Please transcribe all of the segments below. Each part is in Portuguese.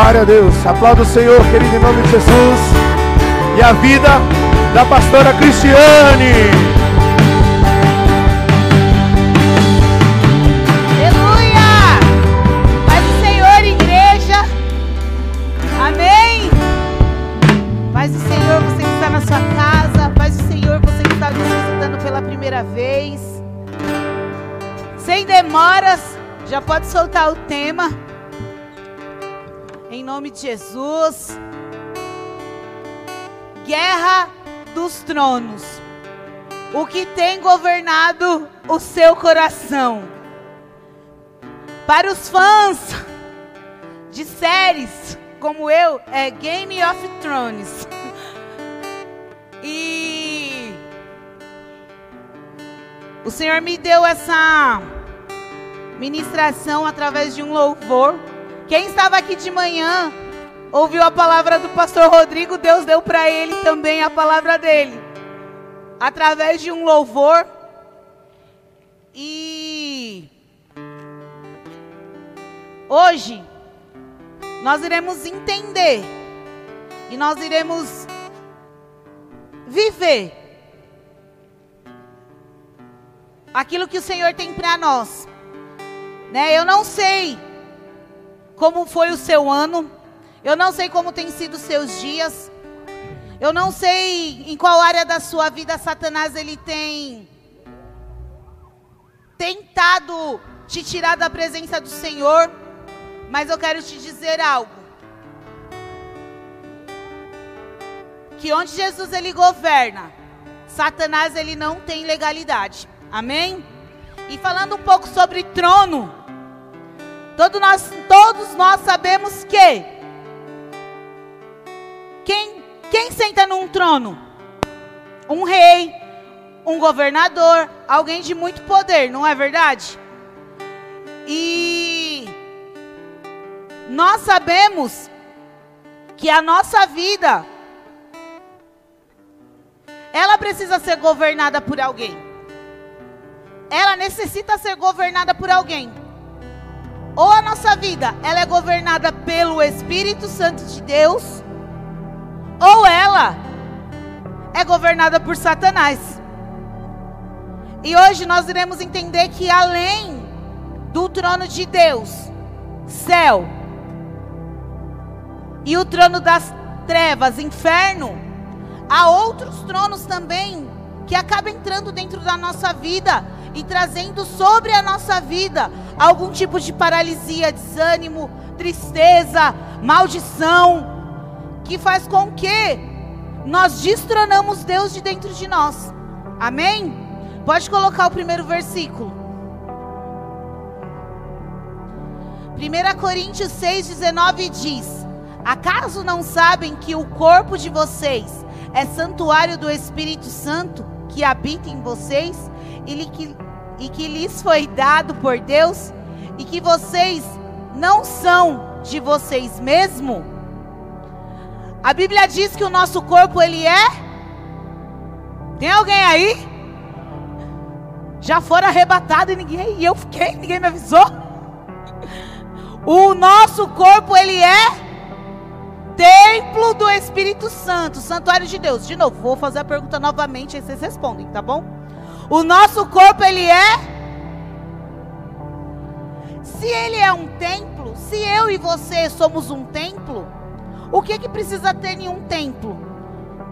Glória a Deus. Aplauda o Senhor, querido, em nome de Jesus. E a vida da pastora Cristiane. Nome de Jesus. Guerra dos tronos. O que tem governado o seu coração? Para os fãs de séries como eu, é Game of Thrones. E o Senhor me deu essa ministração através de um louvor. Quem estava aqui de manhã ouviu a palavra do pastor Rodrigo, Deus deu para ele também a palavra dele. Através de um louvor. E hoje nós iremos entender e nós iremos viver aquilo que o Senhor tem para nós. Né? Eu não sei como foi o seu ano, eu não sei como tem sido os seus dias. Eu não sei em qual área da sua vida Satanás ele tem tentado te tirar da presença do Senhor, mas eu quero te dizer algo. Que onde Jesus ele governa, Satanás ele não tem legalidade. Amém? E falando um pouco sobre trono, todos nós, todos nós sabemos que quem, quem senta num trono? Um rei, um governador, alguém de muito poder, não é verdade? E nós sabemos que a nossa vida ela precisa ser governada por alguém. Ela necessita ser governada por alguém. Ou a nossa vida, ela é governada pelo Espírito Santo de Deus, ou ela é governada por Satanás. E hoje nós iremos entender que além do trono de Deus, céu, e o trono das trevas, inferno, há outros tronos também que acabam entrando dentro da nossa vida e trazendo sobre a nossa vida algum tipo de paralisia, desânimo, tristeza, maldição, que faz com que nós destronamos Deus de dentro de nós. Amém? Pode colocar o primeiro versículo. 1 Coríntios 6,19 diz: Acaso não sabem que o corpo de vocês é santuário do Espírito Santo que habita em vocês e que, e que lhes foi dado por Deus e que vocês não são de vocês mesmos? A Bíblia diz que o nosso corpo ele é. Tem alguém aí? Já foram arrebatados e ninguém, e eu fiquei, ninguém me avisou. O nosso corpo ele é templo do Espírito Santo, santuário de Deus. De novo, vou fazer a pergunta novamente e vocês respondem, tá bom? O nosso corpo ele é Se ele é um templo, se eu e você somos um templo, o que que precisa ter em um templo?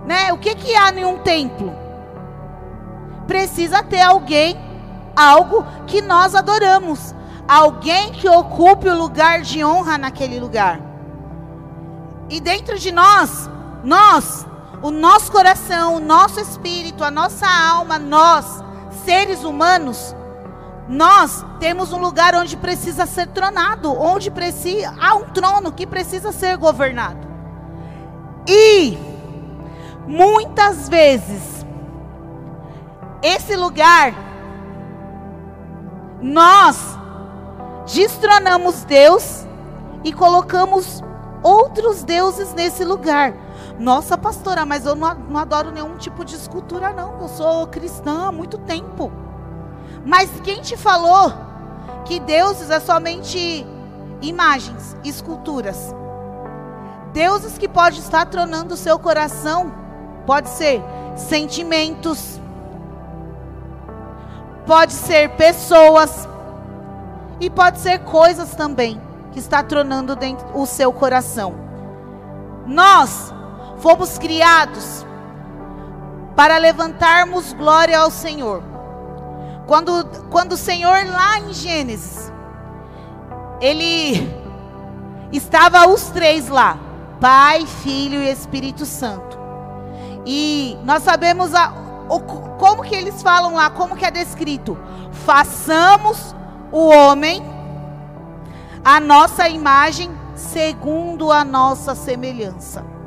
Né? O que que há em um templo? Precisa ter alguém, algo que nós adoramos, alguém que ocupe o lugar de honra naquele lugar. E dentro de nós, nós, o nosso coração, o nosso espírito, a nossa alma, nós, seres humanos, nós temos um lugar onde precisa ser tronado, onde precisa há um trono que precisa ser governado. E muitas vezes esse lugar nós destronamos Deus e colocamos outros deuses nesse lugar. Nossa, pastora, mas eu não, não adoro nenhum tipo de escultura, não. Eu sou cristã há muito tempo. Mas quem te falou que deuses é somente imagens, esculturas? deuses que pode estar tronando o seu coração. Pode ser sentimentos, pode ser pessoas e pode ser coisas também que está tronando dentro o seu coração. Nós fomos criados para levantarmos glória ao Senhor. Quando, quando o Senhor lá em Gênesis, ele estava os três lá, Pai, Filho e Espírito Santo. E nós sabemos a, o, como que eles falam lá, como que é descrito. Façamos o homem a nossa imagem segundo a nossa semelhança.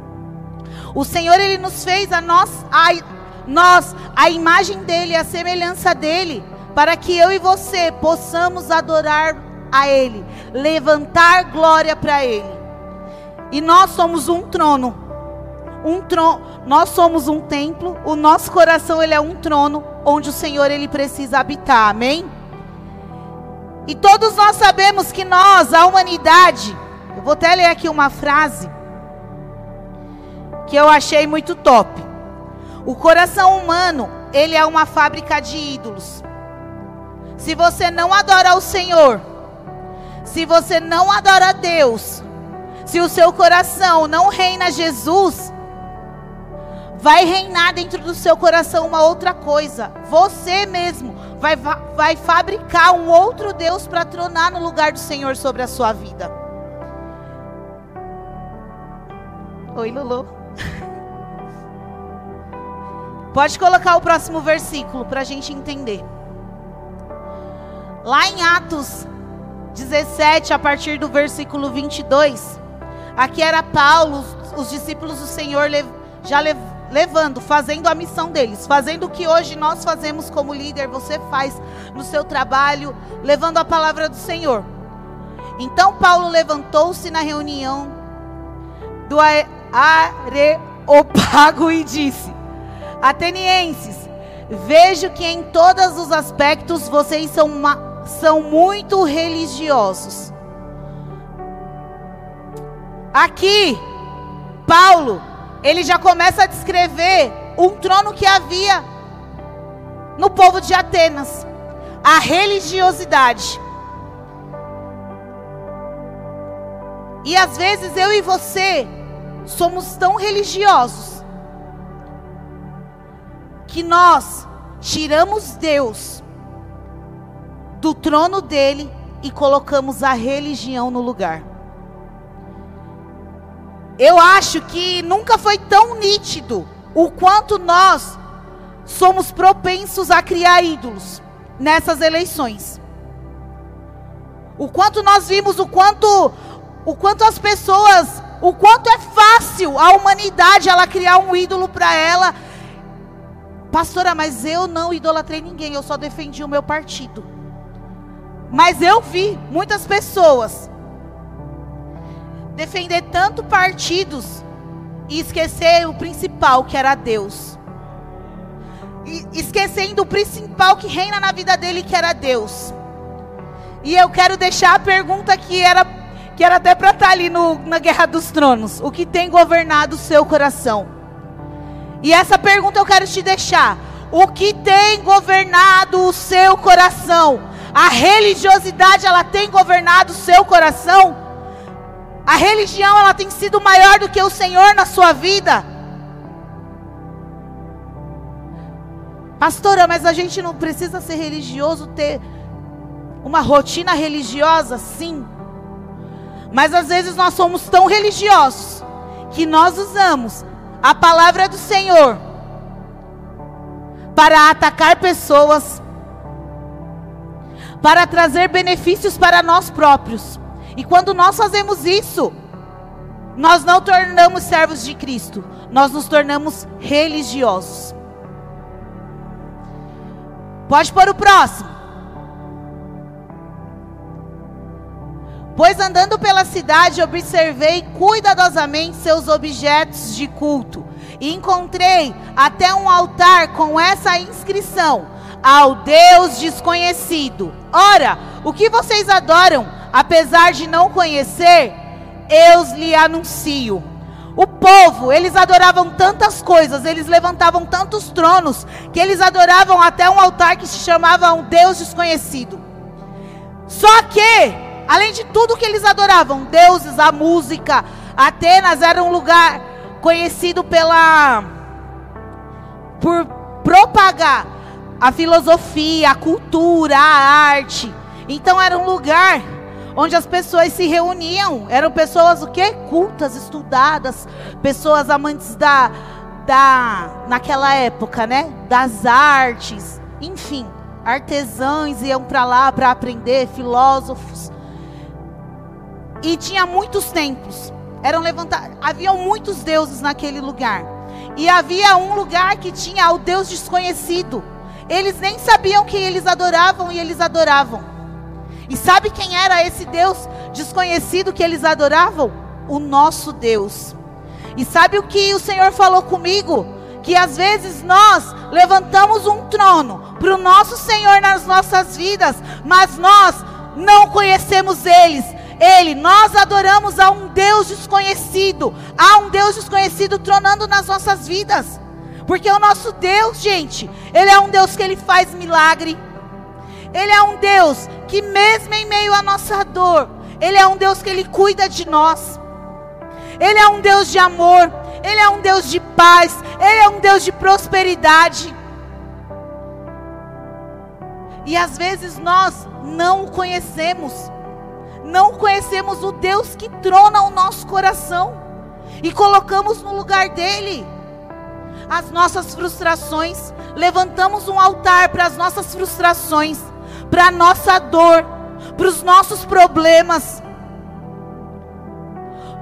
O Senhor ele nos fez a nós a, nós a imagem dele, a semelhança dele, para que eu e você possamos adorar a ele, levantar glória para ele. E nós somos um trono. Um trono, nós somos um templo, o nosso coração ele é um trono onde o Senhor ele precisa habitar. Amém? E todos nós sabemos que nós, a humanidade, eu vou até ler aqui uma frase que eu achei muito top. O coração humano, ele é uma fábrica de ídolos. Se você não adora o Senhor, se você não adora Deus, se o seu coração não reina Jesus, vai reinar dentro do seu coração uma outra coisa. Você mesmo vai, vai fabricar um outro Deus para tronar no lugar do Senhor sobre a sua vida. Oi, Lulu. Pode colocar o próximo versículo para a gente entender. Lá em Atos 17, a partir do versículo 22, aqui era Paulo, os discípulos do Senhor já levando, fazendo a missão deles, fazendo o que hoje nós fazemos como líder, você faz no seu trabalho, levando a palavra do Senhor. Então Paulo levantou-se na reunião do Areopago e disse: Atenienses, vejo que em todos os aspectos vocês são, uma, são muito religiosos. Aqui, Paulo ele já começa a descrever um trono que havia no povo de Atenas a religiosidade. E às vezes eu e você somos tão religiosos que nós tiramos Deus do trono dele e colocamos a religião no lugar. Eu acho que nunca foi tão nítido o quanto nós somos propensos a criar ídolos nessas eleições. O quanto nós vimos o quanto o quanto as pessoas, o quanto é fácil a humanidade ela criar um ídolo para ela. Pastora, mas eu não idolatrei ninguém, eu só defendi o meu partido. Mas eu vi muitas pessoas defender tanto partidos e esquecer o principal, que era Deus. E esquecendo o principal que reina na vida dele, que era Deus. E eu quero deixar a pergunta que era, que era até para estar tá ali no, na Guerra dos Tronos: O que tem governado o seu coração? E essa pergunta eu quero te deixar: O que tem governado o seu coração? A religiosidade, ela tem governado o seu coração? A religião ela tem sido maior do que o Senhor na sua vida. Pastora, mas a gente não precisa ser religioso, ter uma rotina religiosa, sim. Mas às vezes nós somos tão religiosos que nós usamos a palavra do Senhor para atacar pessoas, para trazer benefícios para nós próprios. E quando nós fazemos isso, nós não tornamos servos de Cristo, nós nos tornamos religiosos. Pode pôr o próximo. Pois andando pela cidade, observei cuidadosamente seus objetos de culto. E encontrei até um altar com essa inscrição: Ao Deus desconhecido. Ora, o que vocês adoram? apesar de não conhecer, eu lhe anuncio. O povo, eles adoravam tantas coisas, eles levantavam tantos tronos, que eles adoravam até um altar que se chamava um Deus desconhecido. Só que, além de tudo que eles adoravam, deuses, a música, Atenas era um lugar conhecido pela por propagar a filosofia, a cultura, a arte. Então era um lugar onde as pessoas se reuniam. Eram pessoas o quê? Cultas, estudadas, pessoas amantes da da naquela época, né? Das artes, enfim, artesãos iam para lá para aprender, filósofos. E tinha muitos templos. Eram levantados, haviam muitos deuses naquele lugar. E havia um lugar que tinha o Deus desconhecido. Eles nem sabiam que eles adoravam e eles adoravam. E sabe quem era esse Deus desconhecido que eles adoravam? O nosso Deus. E sabe o que o Senhor falou comigo? Que às vezes nós levantamos um trono para o nosso Senhor nas nossas vidas, mas nós não conhecemos eles. Ele, nós adoramos a um Deus desconhecido, a um Deus desconhecido tronando nas nossas vidas. Porque o nosso Deus, gente, ele é um Deus que ele faz milagre. Ele é um Deus que mesmo em meio à nossa dor, Ele é um Deus que Ele cuida de nós. Ele é um Deus de amor, Ele é um Deus de paz, Ele é um Deus de prosperidade. E às vezes nós não o conhecemos, não conhecemos o Deus que trona o nosso coração e colocamos no lugar dele as nossas frustrações, levantamos um altar para as nossas frustrações para a nossa dor, para os nossos problemas.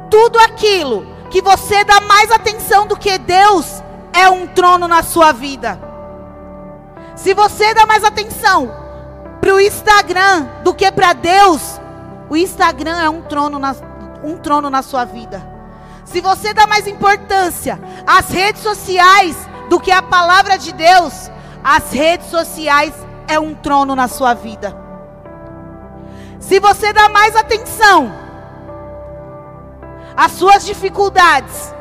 Tudo aquilo que você dá mais atenção do que Deus é um trono na sua vida. Se você dá mais atenção para o Instagram do que para Deus, o Instagram é um trono, na, um trono na sua vida. Se você dá mais importância às redes sociais do que à palavra de Deus, as redes sociais é um trono na sua vida. Se você dá mais atenção às suas dificuldades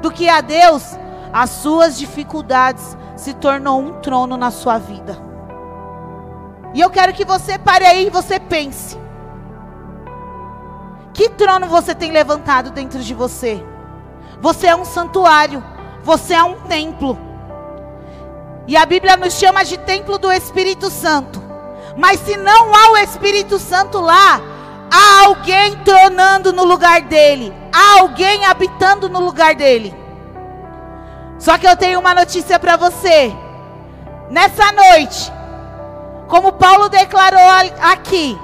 do que a Deus, as suas dificuldades se tornou um trono na sua vida. E eu quero que você pare aí e você pense. Que trono você tem levantado dentro de você? Você é um santuário, você é um templo. E a Bíblia nos chama de templo do Espírito Santo. Mas se não há o Espírito Santo lá, há alguém tronando no lugar dele, há alguém habitando no lugar dele. Só que eu tenho uma notícia para você. Nessa noite, como Paulo declarou aqui,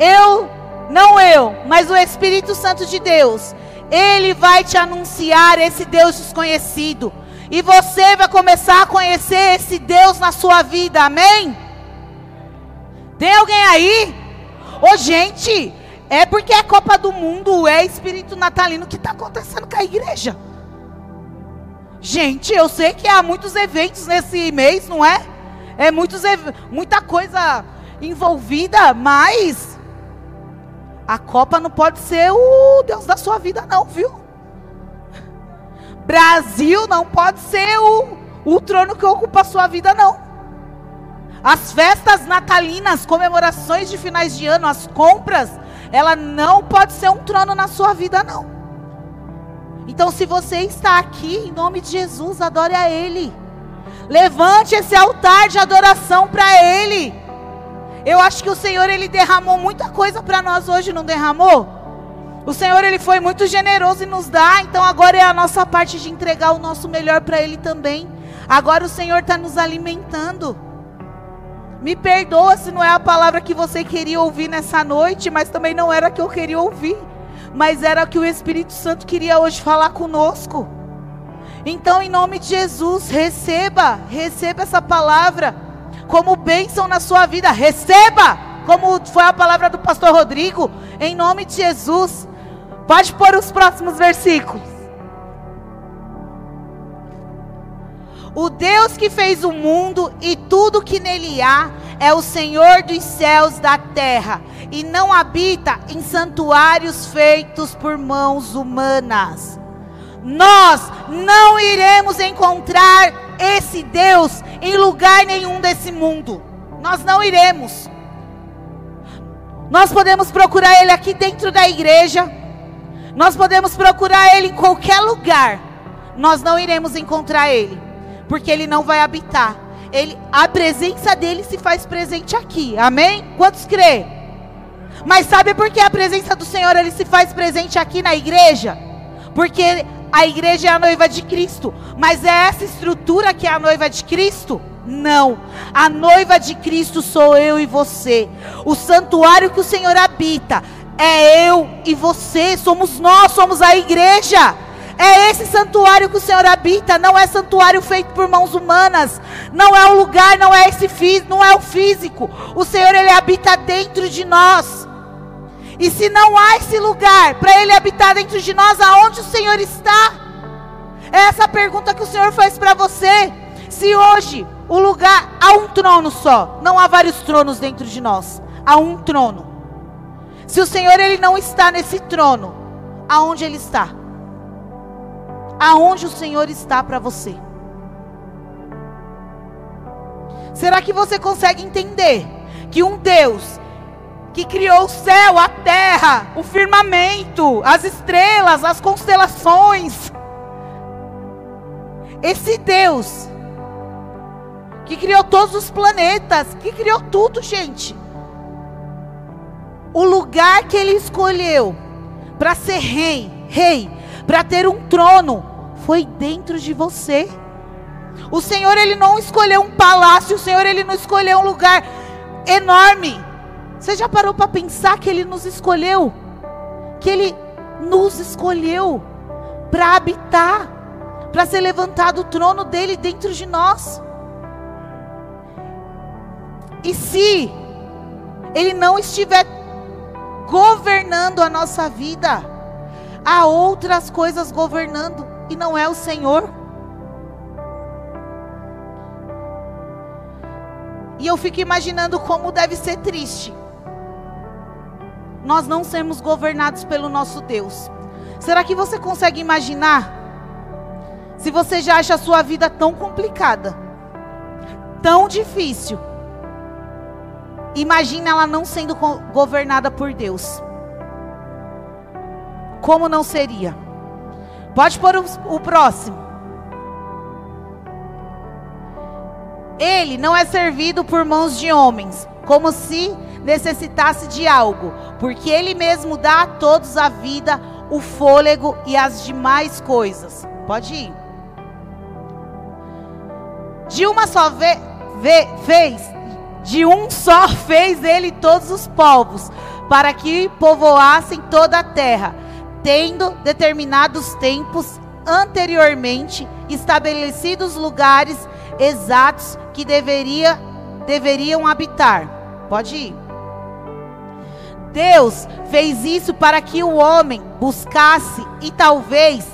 eu, não eu, mas o Espírito Santo de Deus, ele vai te anunciar esse Deus desconhecido. E você vai começar a conhecer esse Deus na sua vida, amém? Tem alguém aí? Ô, gente, é porque é Copa do Mundo, é espírito natalino que está acontecendo com a igreja. Gente, eu sei que há muitos eventos nesse mês, não é? É muitos, muita coisa envolvida, mas a Copa não pode ser o Deus da sua vida, não, viu? Brasil não pode ser o, o trono que ocupa a sua vida, não. As festas natalinas, comemorações de finais de ano, as compras, ela não pode ser um trono na sua vida, não. Então, se você está aqui, em nome de Jesus, adore a Ele. Levante esse altar de adoração para Ele. Eu acho que o Senhor, Ele derramou muita coisa para nós hoje, não derramou? O Senhor ele foi muito generoso em nos dar, então agora é a nossa parte de entregar o nosso melhor para Ele também. Agora o Senhor está nos alimentando. Me perdoa se não é a palavra que você queria ouvir nessa noite, mas também não era a que eu queria ouvir, mas era o que o Espírito Santo queria hoje falar conosco. Então, em nome de Jesus, receba, receba essa palavra como bênção na sua vida. Receba, como foi a palavra do pastor Rodrigo, em nome de Jesus. Pode pôr os próximos versículos. O Deus que fez o mundo e tudo que nele há é o Senhor dos céus da terra e não habita em santuários feitos por mãos humanas. Nós não iremos encontrar esse Deus em lugar nenhum desse mundo. Nós não iremos. Nós podemos procurar Ele aqui dentro da igreja. Nós podemos procurar Ele em qualquer lugar. Nós não iremos encontrar Ele, porque Ele não vai habitar. Ele, a presença dele se faz presente aqui. Amém? Quantos crê? Mas sabe por que a presença do Senhor ele se faz presente aqui na igreja? Porque a igreja é a noiva de Cristo. Mas é essa estrutura que é a noiva de Cristo? Não. A noiva de Cristo sou eu e você. O santuário que o Senhor habita é eu e você. Somos nós, somos a igreja. É esse santuário que o Senhor habita, não é santuário feito por mãos humanas, não é o lugar, não é esse não é o físico. O Senhor ele habita dentro de nós. E se não há esse lugar para ele habitar dentro de nós, aonde o Senhor está? É essa pergunta que o Senhor faz para você. Se hoje o lugar há um trono só, não há vários tronos dentro de nós, há um trono. Se o Senhor ele não está nesse trono, aonde ele está? Aonde o Senhor está para você? Será que você consegue entender que um Deus que criou o céu, a terra, o firmamento, as estrelas, as constelações. Esse Deus que criou todos os planetas, que criou tudo, gente. O lugar que ele escolheu para ser rei, rei, para ter um trono, foi dentro de você. O Senhor ele não escolheu um palácio, o Senhor ele não escolheu um lugar enorme. Você já parou para pensar que Ele nos escolheu? Que Ele nos escolheu para habitar, para ser levantado o trono dele dentro de nós. E se Ele não estiver governando a nossa vida, há outras coisas governando e não é o Senhor. E eu fico imaginando como deve ser triste nós não sermos governados pelo nosso Deus. Será que você consegue imaginar? Se você já acha a sua vida tão complicada, tão difícil, imagine ela não sendo governada por Deus. Como não seria? Pode pôr o, o próximo. Ele não é servido por mãos de homens, como se necessitasse de algo, porque Ele mesmo dá a todos a vida, o fôlego e as demais coisas. Pode ir. De uma só ve ve vez, de um só fez Ele todos os povos, para que povoassem toda a terra, tendo determinados tempos anteriormente estabelecidos lugares exatos que deveria, deveriam habitar. Pode ir. Deus fez isso para que o homem buscasse e talvez,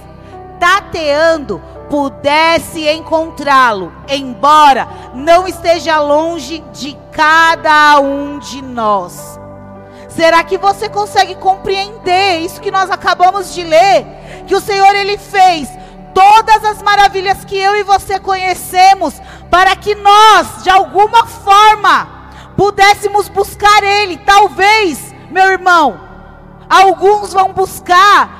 tateando, pudesse encontrá-lo, embora não esteja longe de cada um de nós. Será que você consegue compreender isso que nós acabamos de ler? Que o Senhor ele fez todas as maravilhas que eu e você conhecemos para que nós, de alguma forma, pudéssemos buscar ele, talvez meu irmão, alguns vão buscar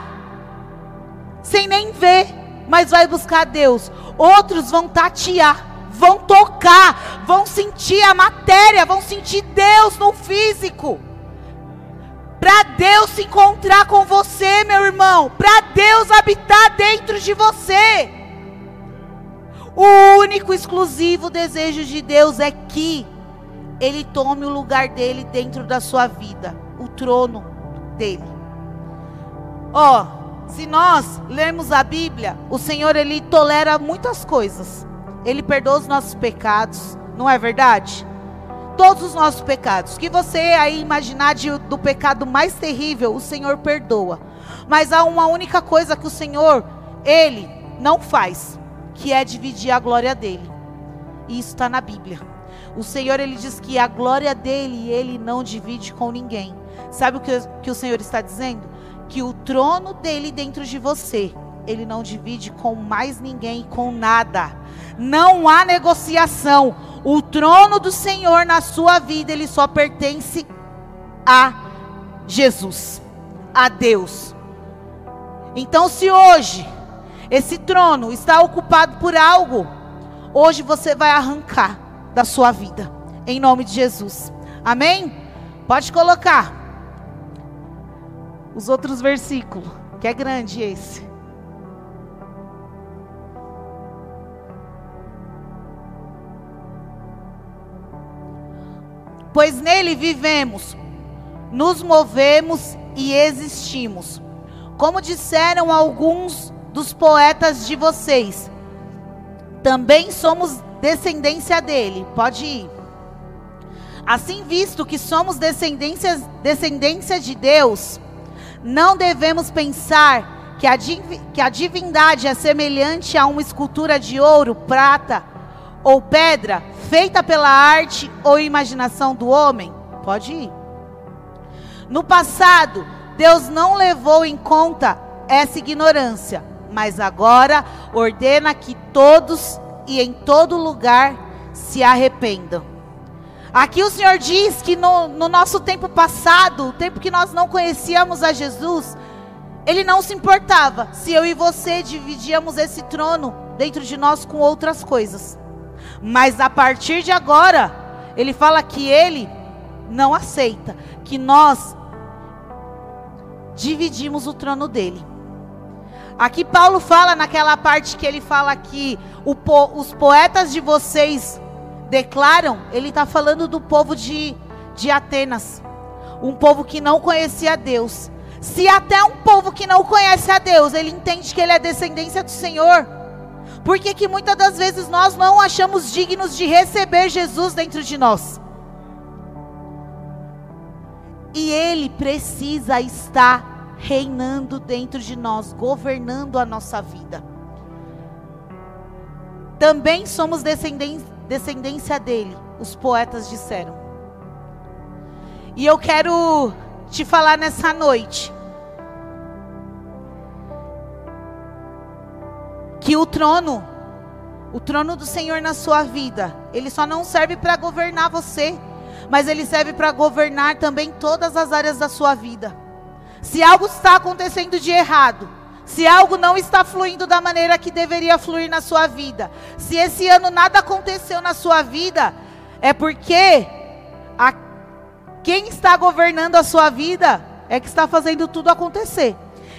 sem nem ver, mas vai buscar Deus. Outros vão tatear, vão tocar, vão sentir a matéria, vão sentir Deus no físico. Para Deus se encontrar com você, meu irmão, para Deus habitar dentro de você. O único exclusivo desejo de Deus é que Ele tome o lugar dele dentro da sua vida o trono dele. Ó, oh, se nós lermos a Bíblia, o Senhor ele tolera muitas coisas. Ele perdoa os nossos pecados, não é verdade? Todos os nossos pecados. Que você aí imaginar de, do pecado mais terrível, o Senhor perdoa. Mas há uma única coisa que o Senhor, ele não faz, que é dividir a glória dele. E isso está na Bíblia. O Senhor ele diz que a glória dele ele não divide com ninguém. Sabe o que, que o Senhor está dizendo? Que o trono dele dentro de você, ele não divide com mais ninguém, com nada. Não há negociação. O trono do Senhor na sua vida, ele só pertence a Jesus, a Deus. Então, se hoje esse trono está ocupado por algo, hoje você vai arrancar da sua vida, em nome de Jesus. Amém? Pode colocar os outros versículos, que é grande esse. Pois nele vivemos, nos movemos e existimos. Como disseram alguns dos poetas de vocês, também somos descendência dele. Pode ir. Assim, visto que somos descendência, descendência de Deus, não devemos pensar que a, que a divindade é semelhante a uma escultura de ouro, prata ou pedra, feita pela arte ou imaginação do homem? Pode ir. No passado, Deus não levou em conta essa ignorância, mas agora ordena que todos e em todo lugar se arrependam. Aqui o Senhor diz que no, no nosso tempo passado, o tempo que nós não conhecíamos a Jesus, Ele não se importava se eu e você dividíamos esse trono dentro de nós com outras coisas. Mas a partir de agora, Ele fala que Ele não aceita que nós dividimos o trono dele. Aqui Paulo fala naquela parte que ele fala que po, os poetas de vocês declaram, ele está falando do povo de, de Atenas, um povo que não conhecia Deus. Se até um povo que não conhece a Deus, ele entende que ele é descendência do Senhor, por que, que muitas das vezes nós não achamos dignos de receber Jesus dentro de nós? E ele precisa estar reinando dentro de nós, governando a nossa vida. Também somos descendência dele, os poetas disseram. E eu quero te falar nessa noite que o trono, o trono do Senhor na sua vida, ele só não serve para governar você, mas ele serve para governar também todas as áreas da sua vida. Se algo está acontecendo de errado, se algo não está fluindo da maneira que deveria fluir na sua vida, se esse ano nada aconteceu na sua vida, é porque a, quem está governando a sua vida é que está fazendo tudo acontecer.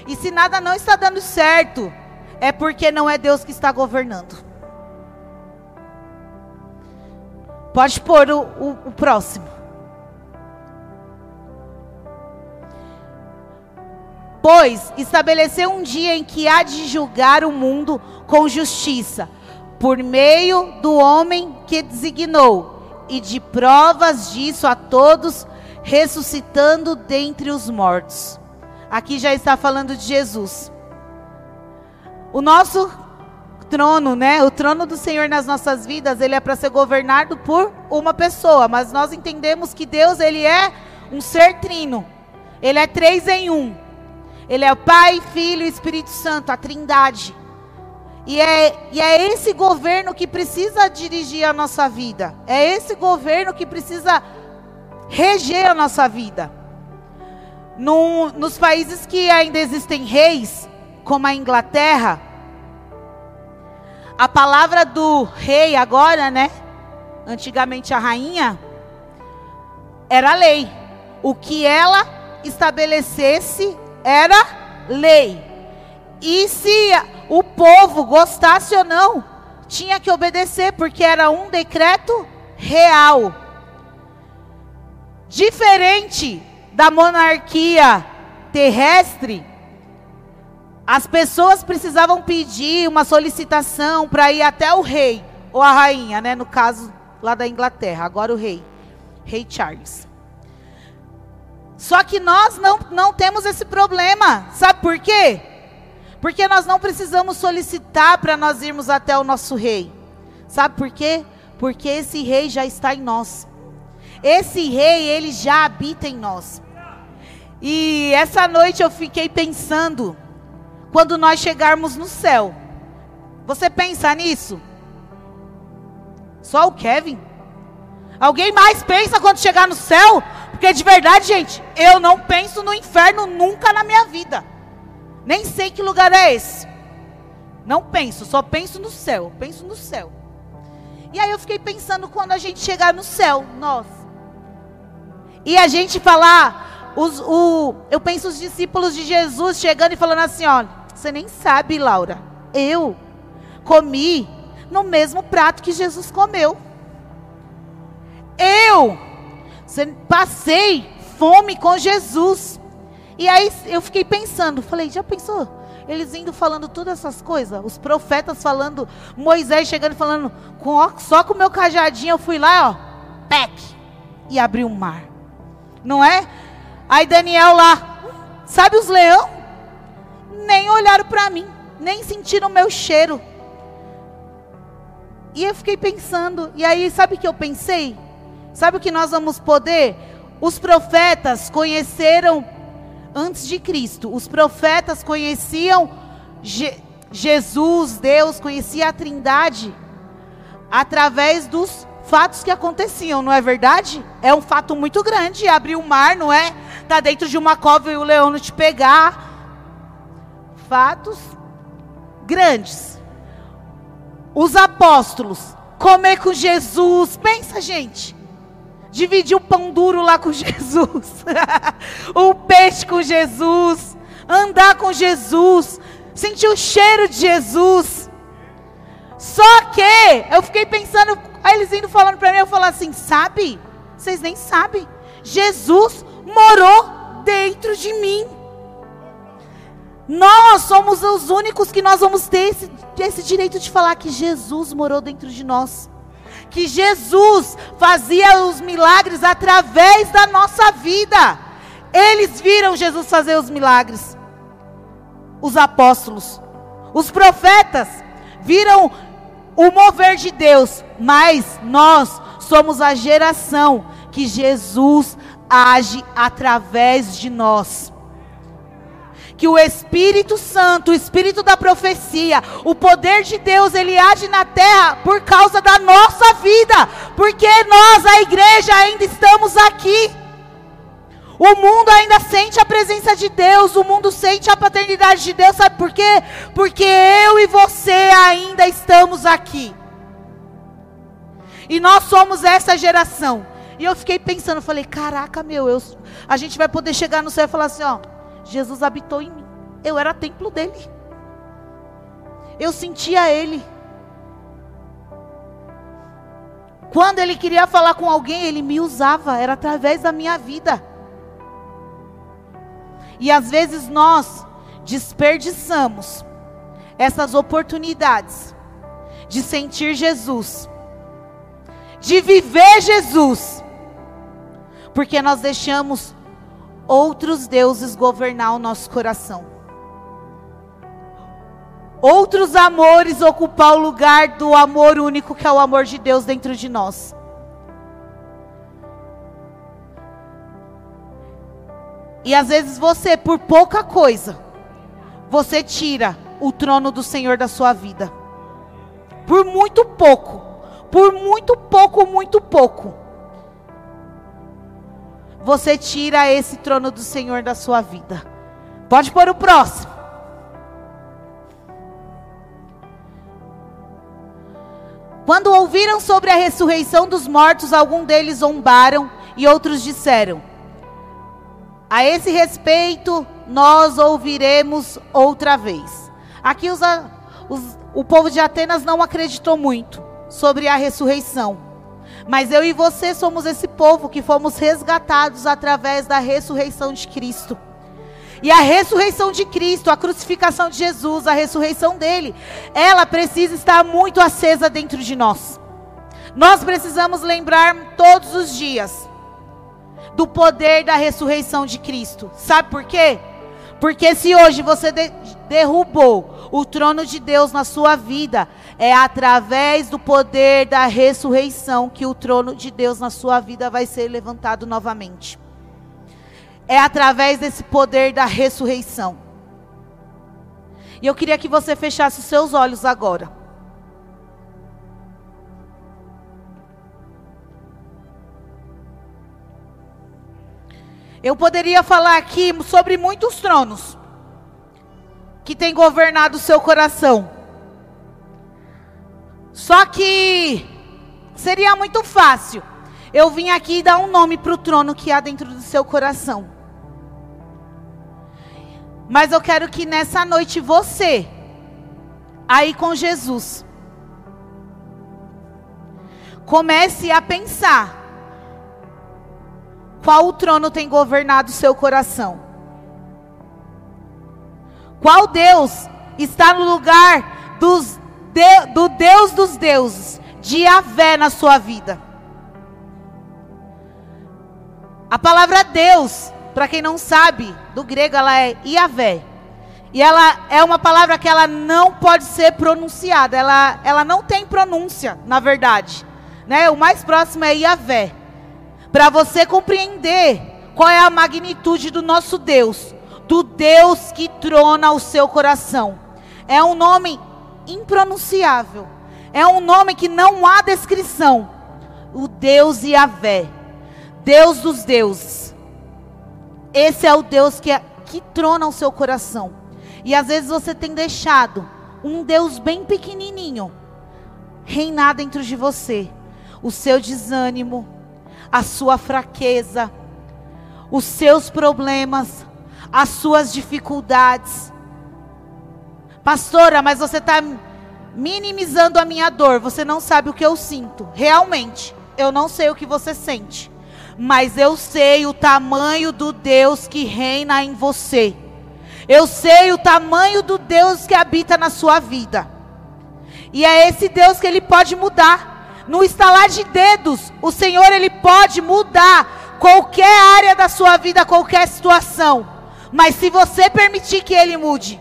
E se nada não está dando certo, é porque não é Deus que está governando. Pode pôr o, o, o próximo. Pois estabeleceu um dia em que há de julgar o mundo com justiça, por meio do homem que designou, e de provas disso a todos, ressuscitando dentre os mortos. Aqui já está falando de Jesus. O nosso trono, né? O trono do Senhor nas nossas vidas, ele é para ser governado por uma pessoa, mas nós entendemos que Deus, ele é um ser trino. Ele é três em um. Ele é o Pai, Filho e Espírito Santo, a Trindade. E é, e é esse governo que precisa dirigir a nossa vida. É esse governo que precisa reger a nossa vida. No, nos países que ainda existem reis, como a Inglaterra, a palavra do rei agora, né? Antigamente a rainha, era lei. O que ela estabelecesse era lei. E se o povo gostasse ou não, tinha que obedecer, porque era um decreto real. Diferente da monarquia terrestre, as pessoas precisavam pedir uma solicitação para ir até o rei ou a rainha, né, no caso lá da Inglaterra, agora o rei, rei Charles. Só que nós não, não temos esse problema. Sabe por quê? Porque nós não precisamos solicitar para nós irmos até o nosso rei. Sabe por quê? Porque esse rei já está em nós. Esse rei, ele já habita em nós. E essa noite eu fiquei pensando, quando nós chegarmos no céu. Você pensa nisso? Só o Kevin? Alguém mais pensa quando chegar no céu? Porque de verdade, gente, eu não penso no inferno nunca na minha vida. Nem sei que lugar é esse. Não penso, só penso no céu. Penso no céu. E aí eu fiquei pensando quando a gente chegar no céu, nós. E a gente falar, os, o, eu penso os discípulos de Jesus chegando e falando assim: olha, você nem sabe, Laura, eu comi no mesmo prato que Jesus comeu. Eu passei fome com Jesus. E aí eu fiquei pensando, falei, já pensou? Eles indo falando todas essas coisas, os profetas falando, Moisés chegando falando, com, só com o meu cajadinho eu fui lá, ó, pec, e abri o mar. Não é? Aí Daniel lá, sabe os leão? Nem olharam para mim, nem sentiram o meu cheiro. E eu fiquei pensando, e aí sabe o que eu pensei? Sabe o que nós vamos poder? Os profetas conheceram antes de Cristo. Os profetas conheciam Je Jesus, Deus, conhecia a Trindade através dos fatos que aconteciam, não é verdade? É um fato muito grande abrir o mar, não é? Tá dentro de uma cova e o leão não te pegar. Fatos grandes. Os apóstolos comer com Jesus, pensa, gente. Dividir o pão duro lá com Jesus, o peixe com Jesus, andar com Jesus, sentir o cheiro de Jesus. Só que eu fiquei pensando, aí eles indo falando para mim, eu falo assim, sabe? Vocês nem sabem. Jesus morou dentro de mim. Nós somos os únicos que nós vamos ter esse, esse direito de falar que Jesus morou dentro de nós que Jesus fazia os milagres através da nossa vida. Eles viram Jesus fazer os milagres. Os apóstolos, os profetas viram o mover de Deus, mas nós somos a geração que Jesus age através de nós que o Espírito Santo, o Espírito da profecia, o poder de Deus, ele age na terra por causa da nossa vida, porque nós, a igreja, ainda estamos aqui. O mundo ainda sente a presença de Deus, o mundo sente a paternidade de Deus, sabe por quê? Porque eu e você ainda estamos aqui. E nós somos essa geração. E eu fiquei pensando, falei, caraca, meu, eu, a gente vai poder chegar no céu e falar assim, ó, Jesus habitou em mim. Eu era templo dele. Eu sentia ele. Quando ele queria falar com alguém, ele me usava, era através da minha vida. E às vezes nós desperdiçamos essas oportunidades de sentir Jesus, de viver Jesus, porque nós deixamos outros deuses governar o nosso coração. Outros amores ocupar o lugar do amor único que é o amor de Deus dentro de nós. E às vezes você, por pouca coisa, você tira o trono do Senhor da sua vida. Por muito pouco. Por muito pouco, muito pouco você tira esse trono do Senhor da sua vida. Pode pôr o próximo. Quando ouviram sobre a ressurreição dos mortos, alguns deles zombaram e outros disseram: A esse respeito, nós ouviremos outra vez. Aqui os, os, o povo de Atenas não acreditou muito sobre a ressurreição. Mas eu e você somos esse povo que fomos resgatados através da ressurreição de Cristo. E a ressurreição de Cristo, a crucificação de Jesus, a ressurreição dele, ela precisa estar muito acesa dentro de nós. Nós precisamos lembrar todos os dias do poder da ressurreição de Cristo. Sabe por quê? Porque se hoje você de derrubou o trono de Deus na sua vida, é através do poder da ressurreição que o trono de Deus na sua vida vai ser levantado novamente. É através desse poder da ressurreição. E eu queria que você fechasse os seus olhos agora. Eu poderia falar aqui sobre muitos tronos que têm governado o seu coração. Só que seria muito fácil eu vim aqui dar um nome para o trono que há dentro do seu coração. Mas eu quero que nessa noite você, aí com Jesus, comece a pensar qual o trono tem governado o seu coração. Qual Deus está no lugar dos, de, do Deus dos deuses, de Yahvé na sua vida? A palavra Deus, para quem não sabe, do grego ela é Yahvé. E ela é uma palavra que ela não pode ser pronunciada, ela, ela não tem pronúncia, na verdade. Né? O mais próximo é Yahvé. Para você compreender qual é a magnitude do nosso Deus, do Deus que trona o seu coração. É um nome impronunciável. É um nome que não há descrição. O Deus Yahvé. Deus dos deuses. Esse é o Deus que, é, que trona o seu coração. E às vezes você tem deixado um Deus bem pequenininho reinar dentro de você. O seu desânimo, a sua fraqueza, os seus problemas, as suas dificuldades. Pastora, mas você está minimizando a minha dor. Você não sabe o que eu sinto. Realmente, eu não sei o que você sente mas eu sei o tamanho do Deus que reina em você. Eu sei o tamanho do Deus que habita na sua vida. E é esse Deus que ele pode mudar. No estalar de dedos, o Senhor ele pode mudar qualquer área da sua vida, qualquer situação. Mas se você permitir que ele mude,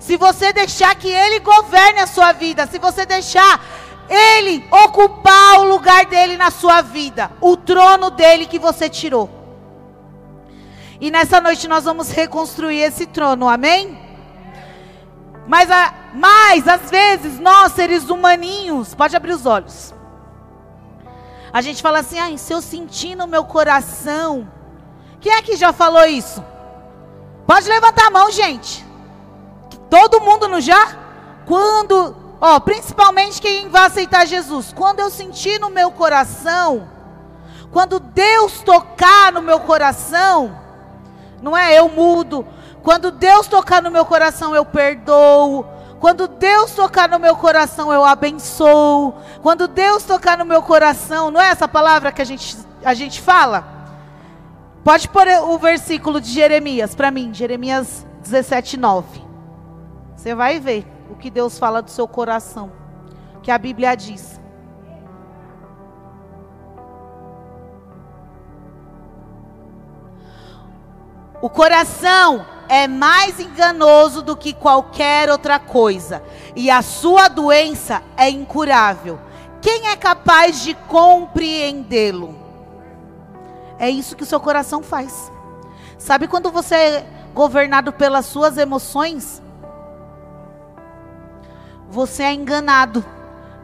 se você deixar que ele governe a sua vida, se você deixar ele ocupar o lugar dele na sua vida, o trono dele que você tirou. E nessa noite nós vamos reconstruir esse trono, amém? Mas, a, mas às vezes nós, seres humaninhos, pode abrir os olhos. A gente fala assim, ah, se eu sentir no meu coração. Quem é que já falou isso? Pode levantar a mão, gente. Todo mundo não já? Quando Ó, principalmente quem vai aceitar Jesus. Quando eu sentir no meu coração, quando Deus tocar no meu coração, não é eu mudo. Quando Deus tocar no meu coração, eu perdoo. Quando Deus tocar no meu coração, eu abençoo. Quando Deus tocar no meu coração, não é essa palavra que a gente, a gente fala? Pode pôr o versículo de Jeremias para mim, Jeremias 17, 9. Você vai ver o que Deus fala do seu coração, que a Bíblia diz. O coração é mais enganoso do que qualquer outra coisa, e a sua doença é incurável. Quem é capaz de compreendê-lo? É isso que o seu coração faz. Sabe quando você é governado pelas suas emoções? Você é enganado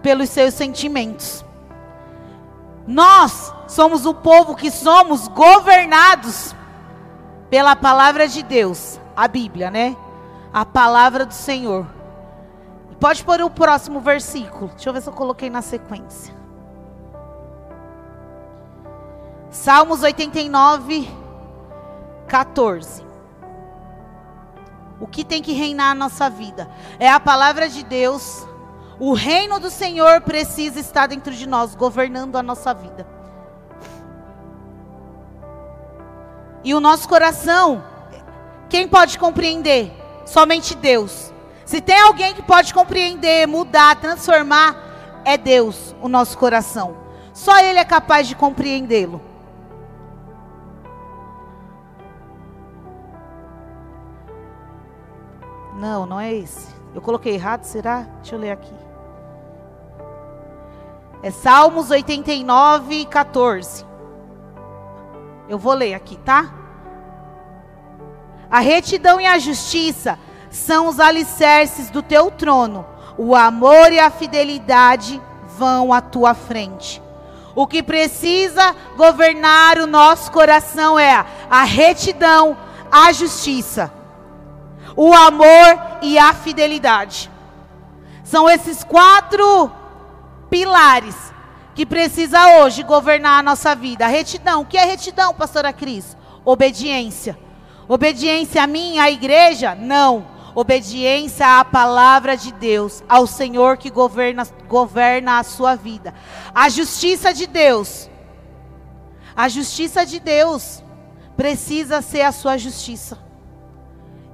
pelos seus sentimentos. Nós somos o povo que somos governados pela palavra de Deus, a Bíblia, né? A palavra do Senhor. Pode pôr o próximo versículo. Deixa eu ver se eu coloquei na sequência. Salmos 89, 14. O que tem que reinar na nossa vida é a palavra de Deus. O reino do Senhor precisa estar dentro de nós, governando a nossa vida. E o nosso coração, quem pode compreender? Somente Deus. Se tem alguém que pode compreender, mudar, transformar, é Deus, o nosso coração. Só Ele é capaz de compreendê-lo. Não, não é esse. Eu coloquei errado, será? Deixa eu ler aqui. É Salmos 89, 14. Eu vou ler aqui, tá? A retidão e a justiça são os alicerces do teu trono. O amor e a fidelidade vão à tua frente. O que precisa governar o nosso coração é a retidão, a justiça, o amor e a fidelidade. São esses quatro pilares que precisa hoje governar a nossa vida. Retidão, o que é retidão, pastora Cris? Obediência. Obediência a mim, à igreja? Não. Obediência à palavra de Deus, ao Senhor que governa, governa a sua vida. A justiça de Deus. A justiça de Deus precisa ser a sua justiça.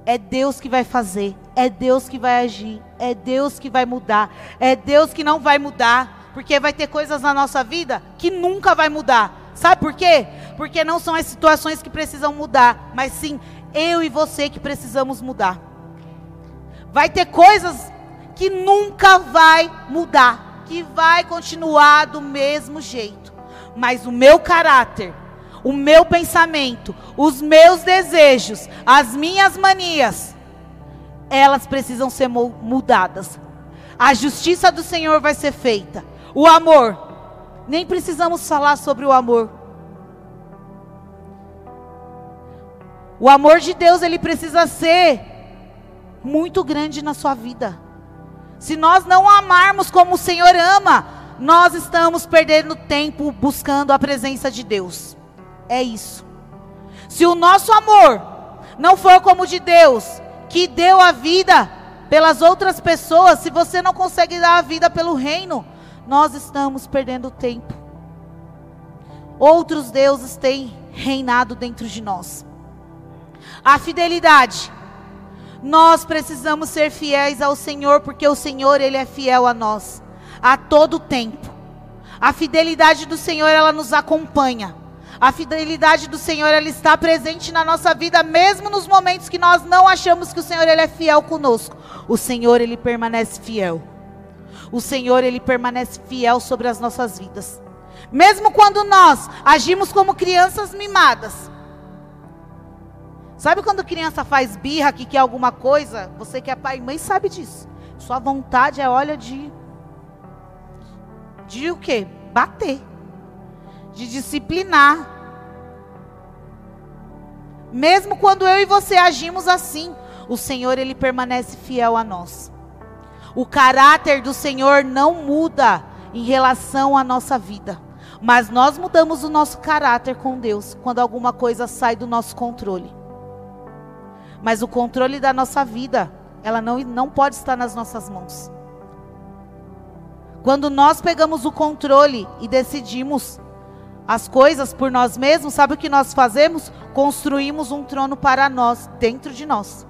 É Deus que vai fazer, é Deus que vai agir, é Deus que vai mudar, é Deus que não vai mudar, porque vai ter coisas na nossa vida que nunca vai mudar. Sabe por quê? Porque não são as situações que precisam mudar, mas sim eu e você que precisamos mudar. Vai ter coisas que nunca vai mudar, que vai continuar do mesmo jeito. Mas o meu caráter, o meu pensamento, os meus desejos, as minhas manias, elas precisam ser mudadas. A justiça do Senhor vai ser feita. O amor, nem precisamos falar sobre o amor. O amor de Deus, ele precisa ser muito grande na sua vida. Se nós não amarmos como o Senhor ama, nós estamos perdendo tempo buscando a presença de Deus. É isso. Se o nosso amor não for como o de Deus, que deu a vida pelas outras pessoas, se você não consegue dar a vida pelo reino, nós estamos perdendo tempo. Outros deuses têm reinado dentro de nós. A fidelidade. Nós precisamos ser fiéis ao Senhor, porque o Senhor, Ele é fiel a nós, a todo tempo. A fidelidade do Senhor, ela nos acompanha. A fidelidade do Senhor, ela está presente na nossa vida, mesmo nos momentos que nós não achamos que o Senhor, Ele é fiel conosco. O Senhor, Ele permanece fiel. O Senhor, Ele permanece fiel sobre as nossas vidas. Mesmo quando nós agimos como crianças mimadas, Sabe quando criança faz birra que quer alguma coisa? Você que é pai e mãe sabe disso. Sua vontade é, olha, de. De o quê? Bater. De disciplinar. Mesmo quando eu e você agimos assim, o Senhor ele permanece fiel a nós. O caráter do Senhor não muda em relação à nossa vida, mas nós mudamos o nosso caráter com Deus quando alguma coisa sai do nosso controle. Mas o controle da nossa vida, ela não, não pode estar nas nossas mãos. Quando nós pegamos o controle e decidimos as coisas por nós mesmos, sabe o que nós fazemos? Construímos um trono para nós, dentro de nós.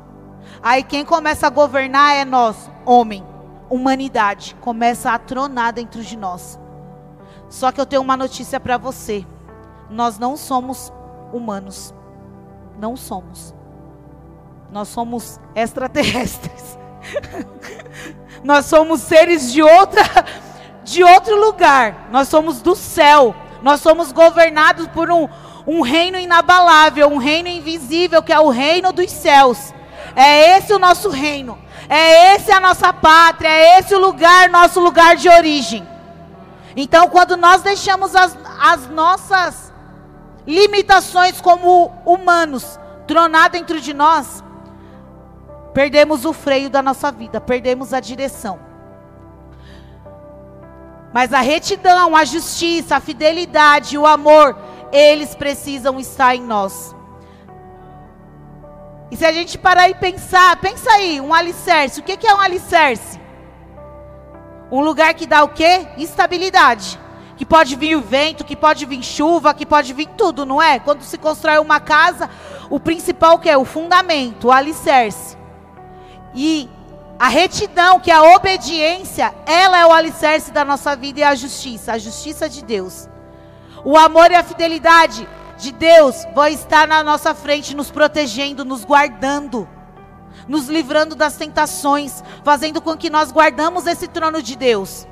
Aí quem começa a governar é nós, homem, humanidade, começa a tronar dentro de nós. Só que eu tenho uma notícia para você: nós não somos humanos. Não somos. Nós somos extraterrestres. Nós somos seres de outra de outro lugar. Nós somos do céu. Nós somos governados por um, um reino inabalável, um reino invisível, que é o reino dos céus. É esse o nosso reino. É esse a nossa pátria, é esse o lugar, nosso lugar de origem. Então, quando nós deixamos as, as nossas limitações como humanos tronar dentro de nós, Perdemos o freio da nossa vida, perdemos a direção. Mas a retidão, a justiça, a fidelidade, o amor, eles precisam estar em nós. E se a gente parar e pensar, pensa aí, um alicerce. O que é um alicerce? Um lugar que dá o quê? Estabilidade. Que pode vir o vento, que pode vir chuva, que pode vir tudo, não é? Quando se constrói uma casa, o principal que é o fundamento, o alicerce. E a retidão, que é a obediência, ela é o alicerce da nossa vida e a justiça, a justiça de Deus. O amor e a fidelidade de Deus vão estar na nossa frente, nos protegendo, nos guardando, nos livrando das tentações, fazendo com que nós guardamos esse trono de Deus.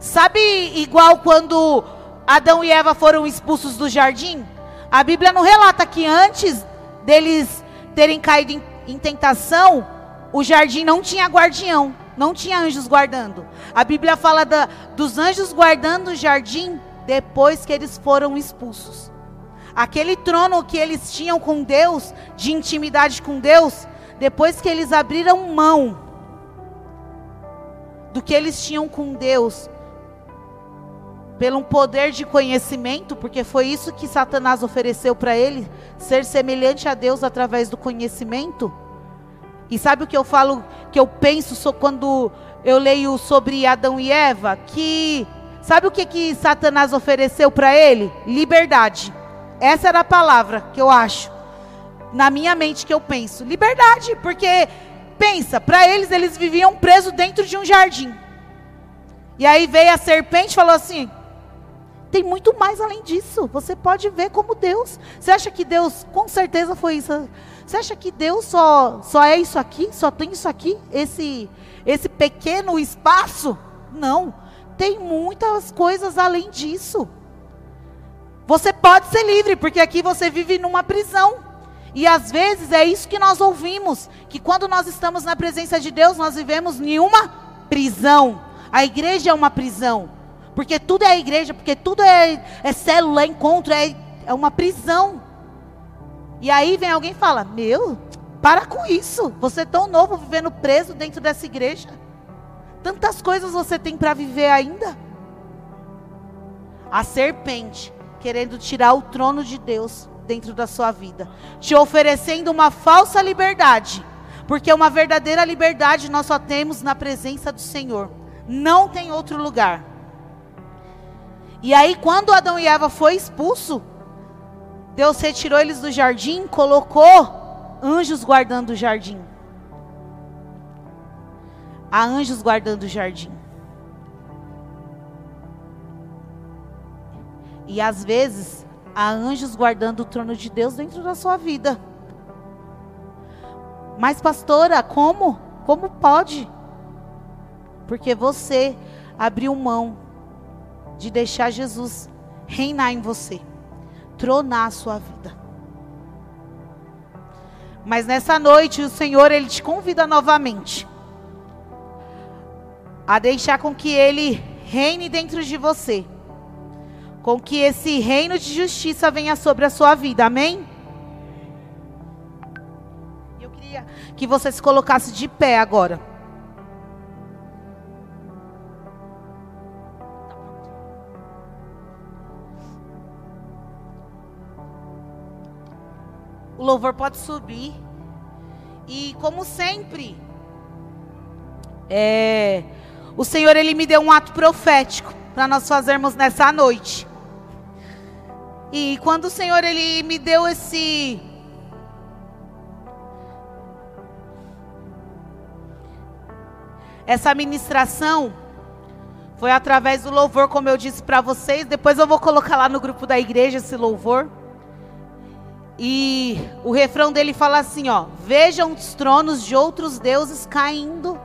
Sabe igual quando Adão e Eva foram expulsos do jardim? A Bíblia não relata que antes deles terem caído em, em tentação, o jardim não tinha guardião, não tinha anjos guardando. A Bíblia fala da, dos anjos guardando o jardim depois que eles foram expulsos. Aquele trono que eles tinham com Deus, de intimidade com Deus, depois que eles abriram mão do que eles tinham com Deus, pelo poder de conhecimento, porque foi isso que Satanás ofereceu para ele, ser semelhante a Deus através do conhecimento. E sabe o que eu falo, que eu penso quando eu leio sobre Adão e Eva? Que sabe o que que Satanás ofereceu para ele? Liberdade. Essa era a palavra que eu acho na minha mente que eu penso. Liberdade, porque pensa, para eles eles viviam presos dentro de um jardim. E aí veio a serpente e falou assim: tem muito mais além disso. Você pode ver como Deus. Você acha que Deus, com certeza foi isso? Você acha que Deus só, só é isso aqui? Só tem isso aqui? Esse, esse pequeno espaço? Não. Tem muitas coisas além disso. Você pode ser livre, porque aqui você vive numa prisão. E às vezes é isso que nós ouvimos: que quando nós estamos na presença de Deus, nós vivemos em uma prisão. A igreja é uma prisão. Porque tudo é igreja, porque tudo é, é célula, é encontro, é, é uma prisão. E aí vem alguém e fala: Meu, para com isso. Você é tão novo vivendo preso dentro dessa igreja. Tantas coisas você tem para viver ainda. A serpente querendo tirar o trono de Deus dentro da sua vida, te oferecendo uma falsa liberdade, porque uma verdadeira liberdade nós só temos na presença do Senhor. Não tem outro lugar. E aí, quando Adão e Eva foi expulso, Deus retirou eles do jardim, colocou anjos guardando o jardim. Há anjos guardando o jardim. E às vezes, há anjos guardando o trono de Deus dentro da sua vida. Mas, pastora, como? Como pode? Porque você abriu mão de deixar Jesus reinar em você, tronar a sua vida. Mas nessa noite o Senhor ele te convida novamente a deixar com que ele reine dentro de você. Com que esse reino de justiça venha sobre a sua vida. Amém? Eu queria que você se colocasse de pé agora. O louvor pode subir. E como sempre, é, o Senhor ele me deu um ato profético para nós fazermos nessa noite. E quando o Senhor ele me deu esse essa ministração foi através do louvor, como eu disse para vocês. Depois eu vou colocar lá no grupo da igreja esse louvor. E o refrão dele fala assim, ó: Vejam os tronos de outros deuses caindo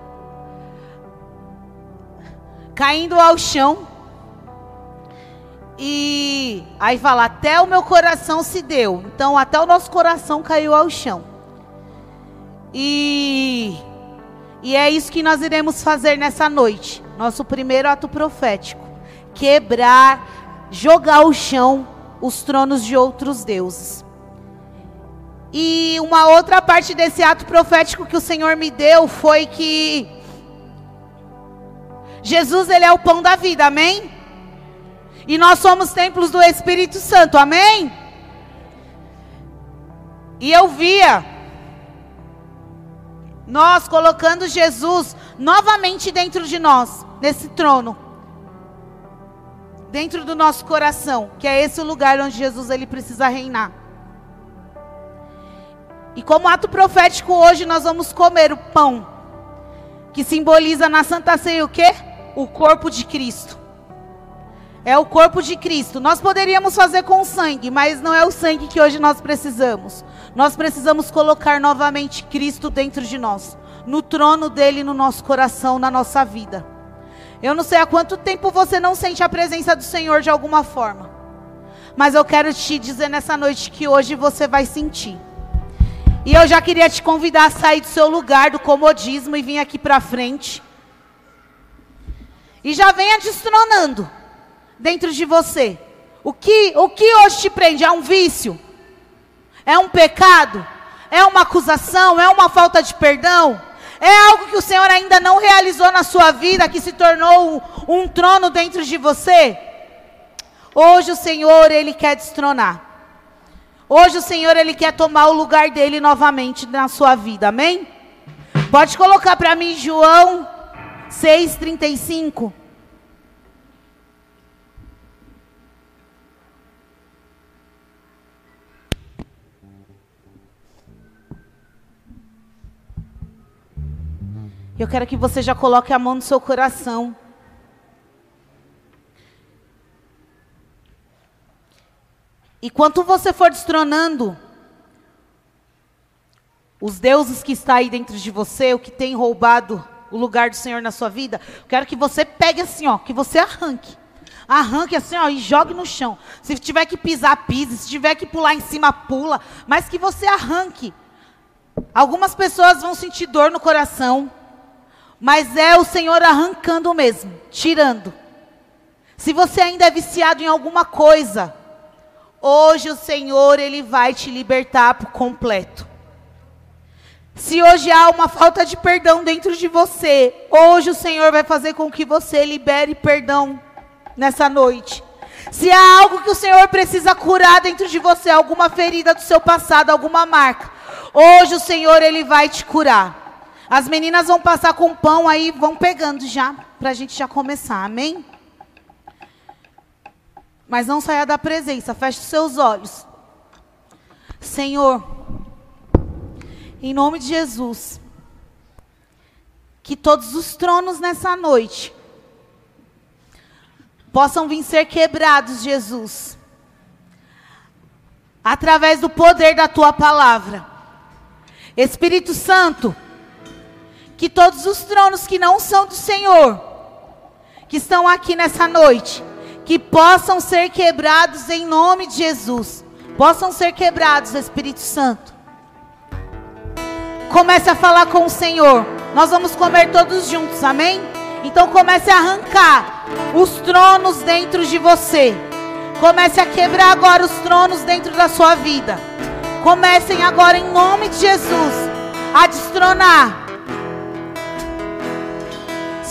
caindo ao chão. E aí fala: Até o meu coração se deu. Então, até o nosso coração caiu ao chão. E e é isso que nós iremos fazer nessa noite. Nosso primeiro ato profético: quebrar, jogar ao chão os tronos de outros deuses. E uma outra parte desse ato profético que o Senhor me deu foi que Jesus ele é o pão da vida, amém? E nós somos templos do Espírito Santo, amém? E eu via nós colocando Jesus novamente dentro de nós, nesse trono. Dentro do nosso coração, que é esse o lugar onde Jesus ele precisa reinar. E como ato profético hoje nós vamos comer o pão que simboliza na Santa Ceia o quê? O corpo de Cristo. É o corpo de Cristo. Nós poderíamos fazer com sangue, mas não é o sangue que hoje nós precisamos. Nós precisamos colocar novamente Cristo dentro de nós, no trono dele no nosso coração, na nossa vida. Eu não sei há quanto tempo você não sente a presença do Senhor de alguma forma. Mas eu quero te dizer nessa noite que hoje você vai sentir. E eu já queria te convidar a sair do seu lugar, do comodismo, e vir aqui para frente. E já venha destronando dentro de você. O que, o que hoje te prende? É um vício? É um pecado? É uma acusação? É uma falta de perdão? É algo que o Senhor ainda não realizou na sua vida, que se tornou um, um trono dentro de você? Hoje o Senhor, Ele quer destronar. Hoje o Senhor, Ele quer tomar o lugar dele novamente na sua vida, amém? Pode colocar para mim João 6,35. Eu quero que você já coloque a mão no seu coração. E quanto você for destronando os deuses que está aí dentro de você, o que tem roubado o lugar do Senhor na sua vida, quero que você pegue assim, ó, que você arranque. Arranque assim, ó, e jogue no chão. Se tiver que pisar, pise. Se tiver que pular em cima, pula. Mas que você arranque. Algumas pessoas vão sentir dor no coração. Mas é o Senhor arrancando mesmo, tirando. Se você ainda é viciado em alguma coisa, hoje o Senhor ele vai te libertar por completo. Se hoje há uma falta de perdão dentro de você, hoje o Senhor vai fazer com que você libere perdão nessa noite. Se há algo que o Senhor precisa curar dentro de você, alguma ferida do seu passado, alguma marca, hoje o Senhor ele vai te curar. As meninas vão passar com pão aí, vão pegando já, para a gente já começar, amém? Mas não saia da presença, feche os seus olhos. Senhor, em nome de Jesus, que todos os tronos nessa noite possam vir ser quebrados, Jesus, através do poder da tua palavra. Espírito Santo, que todos os tronos que não são do Senhor, que estão aqui nessa noite, que possam ser quebrados em nome de Jesus. Possam ser quebrados, Espírito Santo. Comece a falar com o Senhor. Nós vamos comer todos juntos, amém? Então comece a arrancar os tronos dentro de você. Comece a quebrar agora os tronos dentro da sua vida. Comecem agora em nome de Jesus a destronar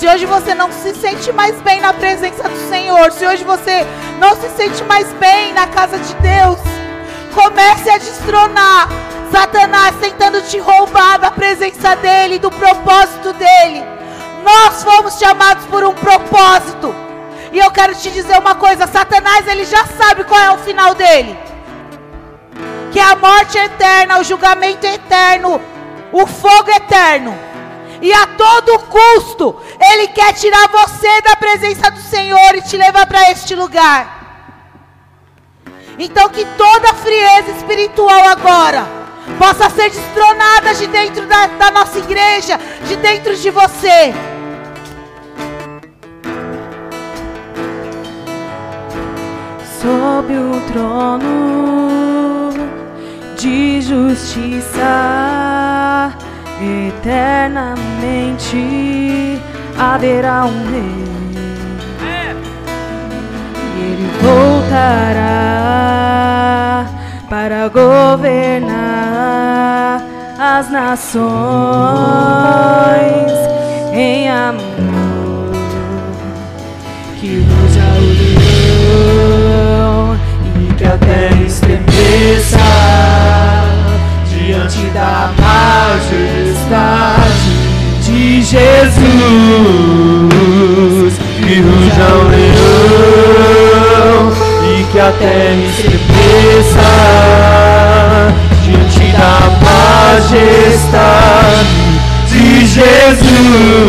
se hoje você não se sente mais bem na presença do Senhor, se hoje você não se sente mais bem na casa de Deus, comece a destronar Satanás tentando te roubar da presença dEle, do propósito dEle. Nós fomos chamados por um propósito. E eu quero te dizer uma coisa: Satanás ele já sabe qual é o final dele. Que é a morte eterna, o julgamento eterno, o fogo eterno. E a todo custo, Ele quer tirar você da presença do Senhor e te levar para este lugar. Então, que toda frieza espiritual agora possa ser destronada de dentro da, da nossa igreja, de dentro de você. Sob o trono de justiça eternamente haverá um rei. E ele voltará para governar as nações em amor. Que ruja o leão e que a terra estremeça diante da majestade de Jesus. Que ruja o leão e que a terra estremeça diante da majestade de Jesus.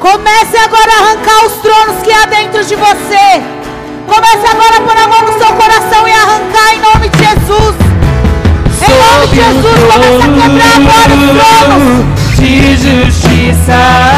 Comece agora a arrancar os tronos que há dentro de você. Comece agora a pôr a mão no seu coração e arrancar em nome de Jesus. Em nome de Jesus, comece a quebrar agora os tronos. De justiça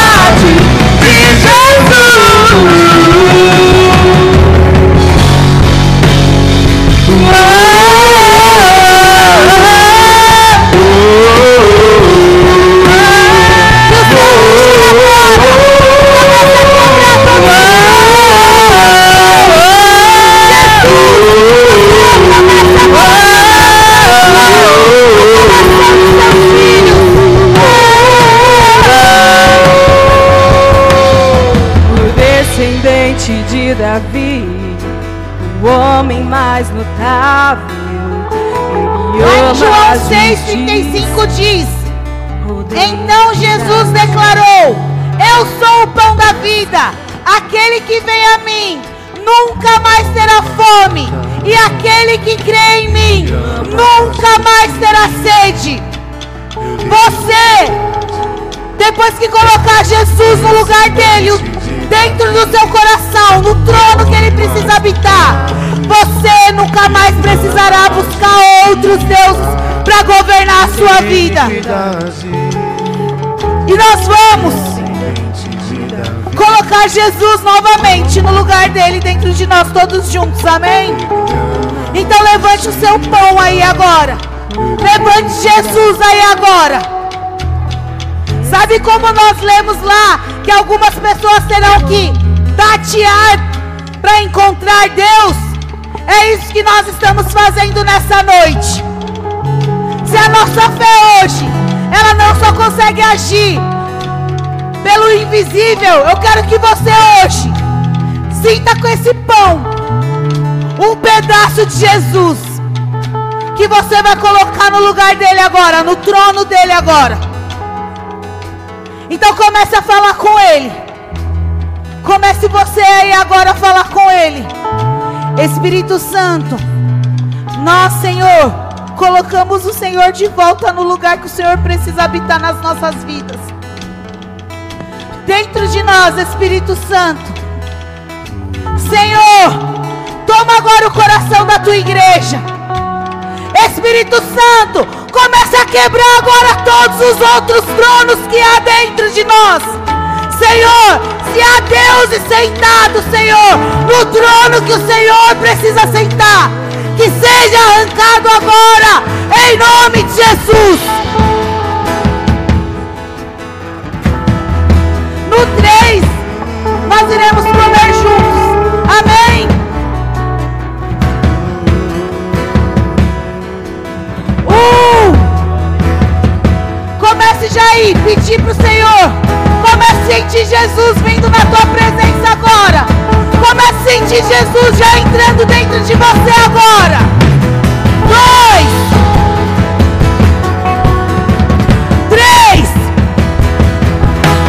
de Davi, o homem mais notável. Ele Lá em João a 6,35 diz. Então Jesus declarou: Eu sou o pão da vida. Aquele que vem a mim nunca mais terá fome, e aquele que crê em mim nunca mais terá sede. Você, depois que colocar Jesus no lugar dele, dentro do seu coração, no trono que ele precisa habitar, você nunca mais precisará buscar outros deuses para governar a sua vida. E nós vamos colocar Jesus novamente no lugar dele dentro de nós todos juntos, amém? Então levante o seu pão aí agora. Levante Jesus aí agora. Sabe como nós lemos lá que algumas pessoas terão que tatear para encontrar Deus? É isso que nós estamos fazendo nessa noite. Se a nossa fé hoje, ela não só consegue agir pelo invisível, eu quero que você hoje sinta com esse pão um pedaço de Jesus que você vai colocar no lugar dele agora, no trono dele agora. Então comece a falar com ele. Comece você aí agora a falar com ele. Espírito Santo, nós, Senhor, colocamos o Senhor de volta no lugar que o Senhor precisa habitar nas nossas vidas. Dentro de nós, Espírito Santo. Senhor, toma agora o coração da tua igreja. Espírito Santo, comece a quebrar agora todos os outros tronos que há dentro de nós. Senhor, se há Deus sentado, Senhor, no trono que o Senhor precisa sentar, que seja arrancado agora, em nome de Jesus. No 3, nós iremos comer juntos. Amém. Já aí, pedir para o Senhor. Comece a sentir Jesus vindo na tua presença agora. Comece a sentir Jesus já entrando dentro de você agora. Dois. Três.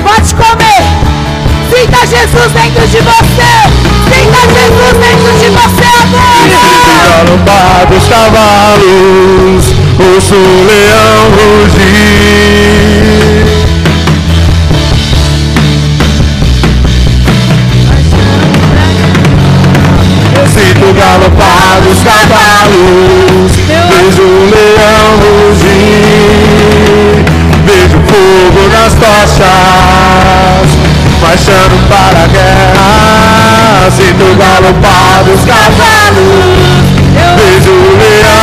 Pode comer. Sinta Jesus dentro de você. Sinta Jesus dentro de você agora. Galopar dos cavalos, ouço o leão rugir. Eu sinto galopar dos cavalos, vejo o leão rugir, vejo fogo nas tochas, marchando para a guerra. Sinto galopar dos cavalos, vejo o leão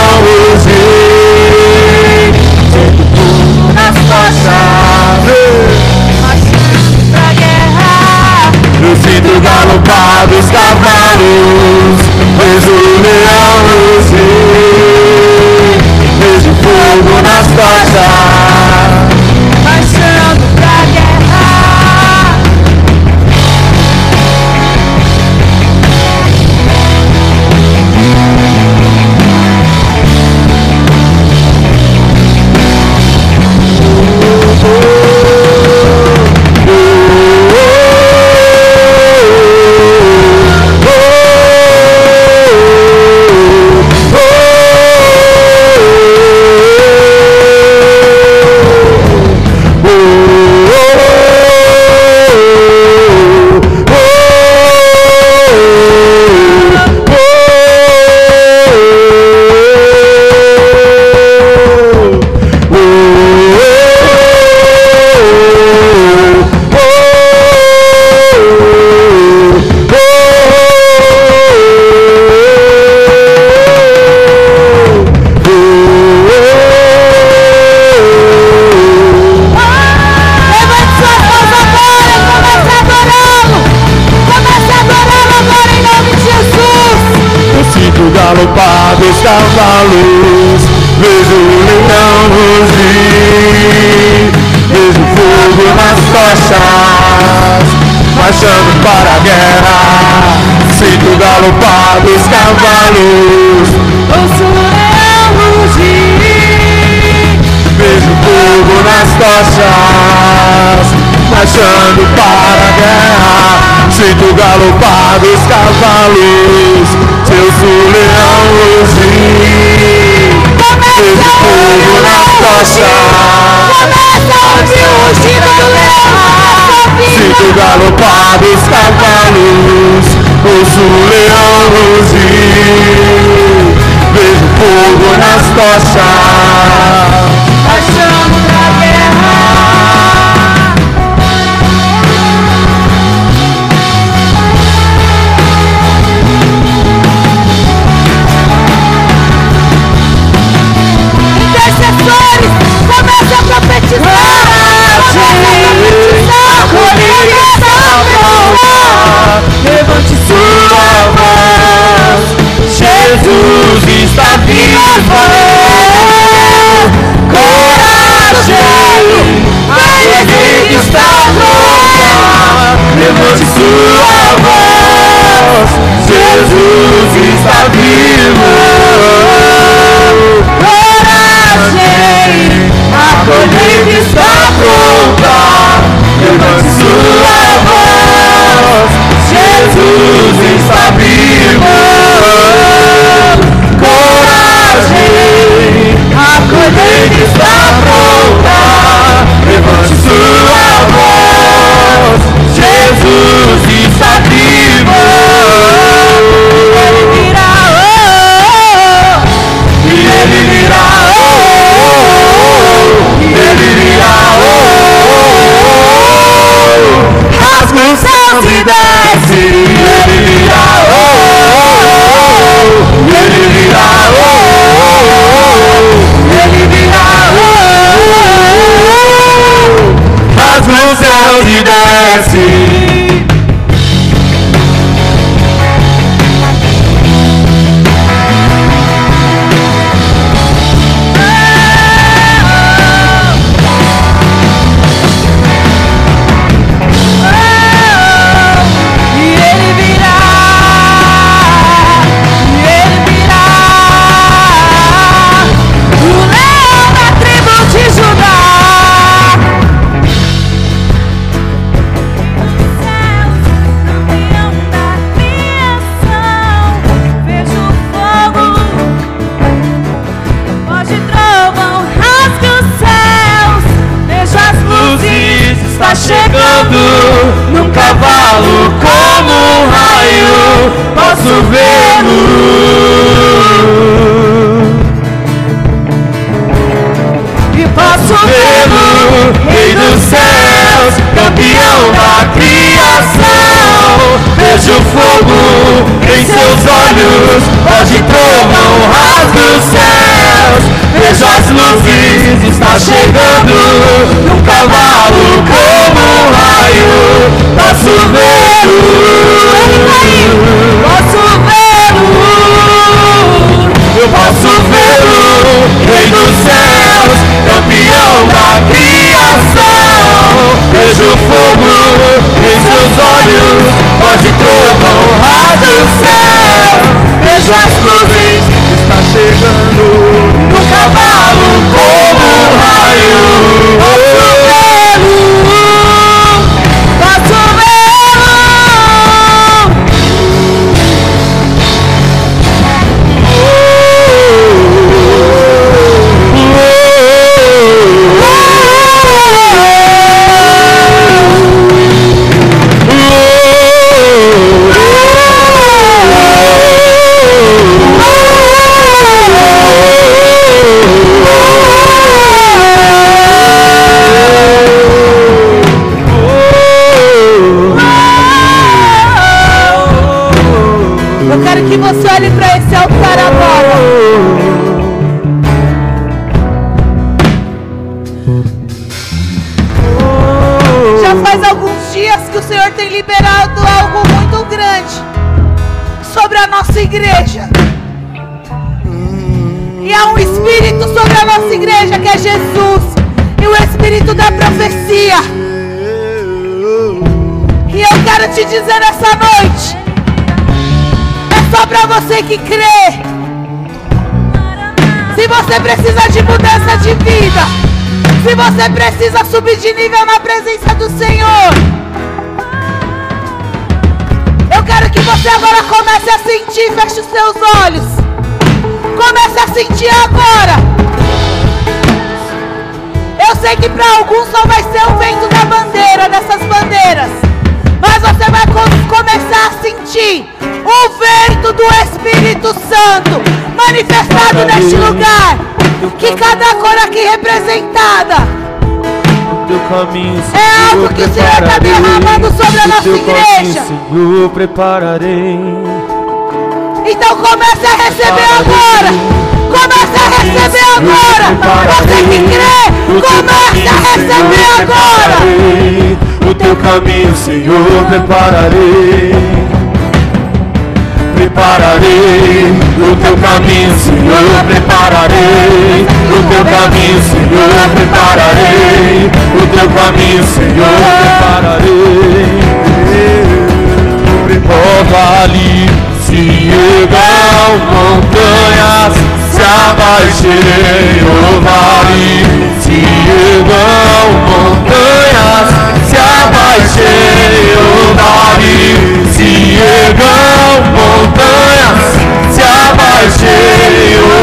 avançando para a guerra Sinto galopar dos cavalos Se eu sou leão rugir Vejo fogo nas costas Sinto galopar dos cavalos Ouço o leão rugir Vejo fogo nas costas. posso vê-lo. E posso vê-lo, Rei dos céus, campeão da criação. Vejo fogo em seus olhos, hoje trovão ras dos céus. Vejo as luzes, está chegando Um cavalo como um raio. Posso vê-lo. vejo fogo em seus olhos, pode trovão raso céu. Vejo as nuvens, está chegando no cavalo como um raio. Dizer nessa noite: é só para você que crê. Se você precisa de mudança de vida, se você precisa subir de nível na presença do Senhor, eu quero que você agora comece a sentir, feche os seus olhos. Comece a sentir agora. Eu sei que para alguns só vai ser o vento da bandeira, dessas bandeiras. Você vai começar a sentir o vento do Espírito Santo manifestado neste lugar. Que cada cor aqui representada é algo que o Senhor está derramando sobre a nossa igreja. Senhor, prepararei. Então comece a receber agora. Comece a receber agora. Você que crê, comece a receber agora. O teu caminho, Senhor, prepararei. Prepararei. O teu caminho, Senhor, prepararei. O teu caminho, Senhor, prepararei. O teu caminho, Senhor, prepararei. Ó vale, se ergam montanhas, se abaixei, ó vale, se ergam montanhas, se abaixei, ó vale, se ergam montanhas, se abaixei o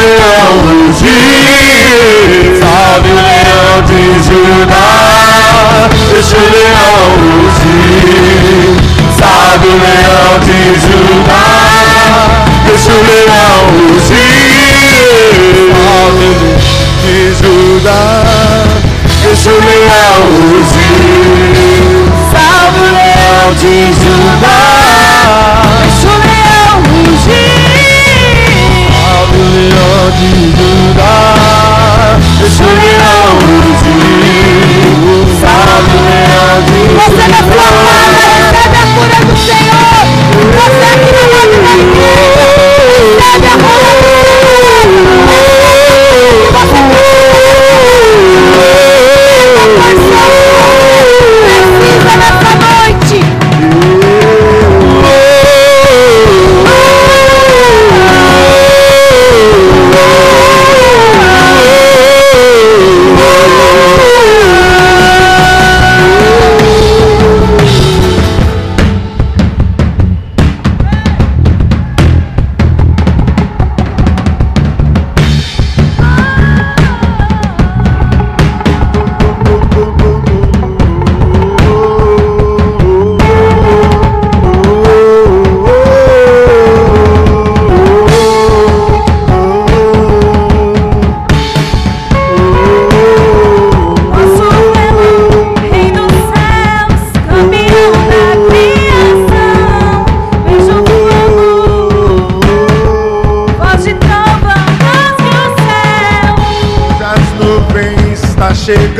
leão rugir. Salve o leão de Judá, deixa o leão rugir. Salve o leão de Judá, deixa o leão rugir. Salve o de Judá, deixa o leão rugir. Salve o leão de Judá, de Você chegando.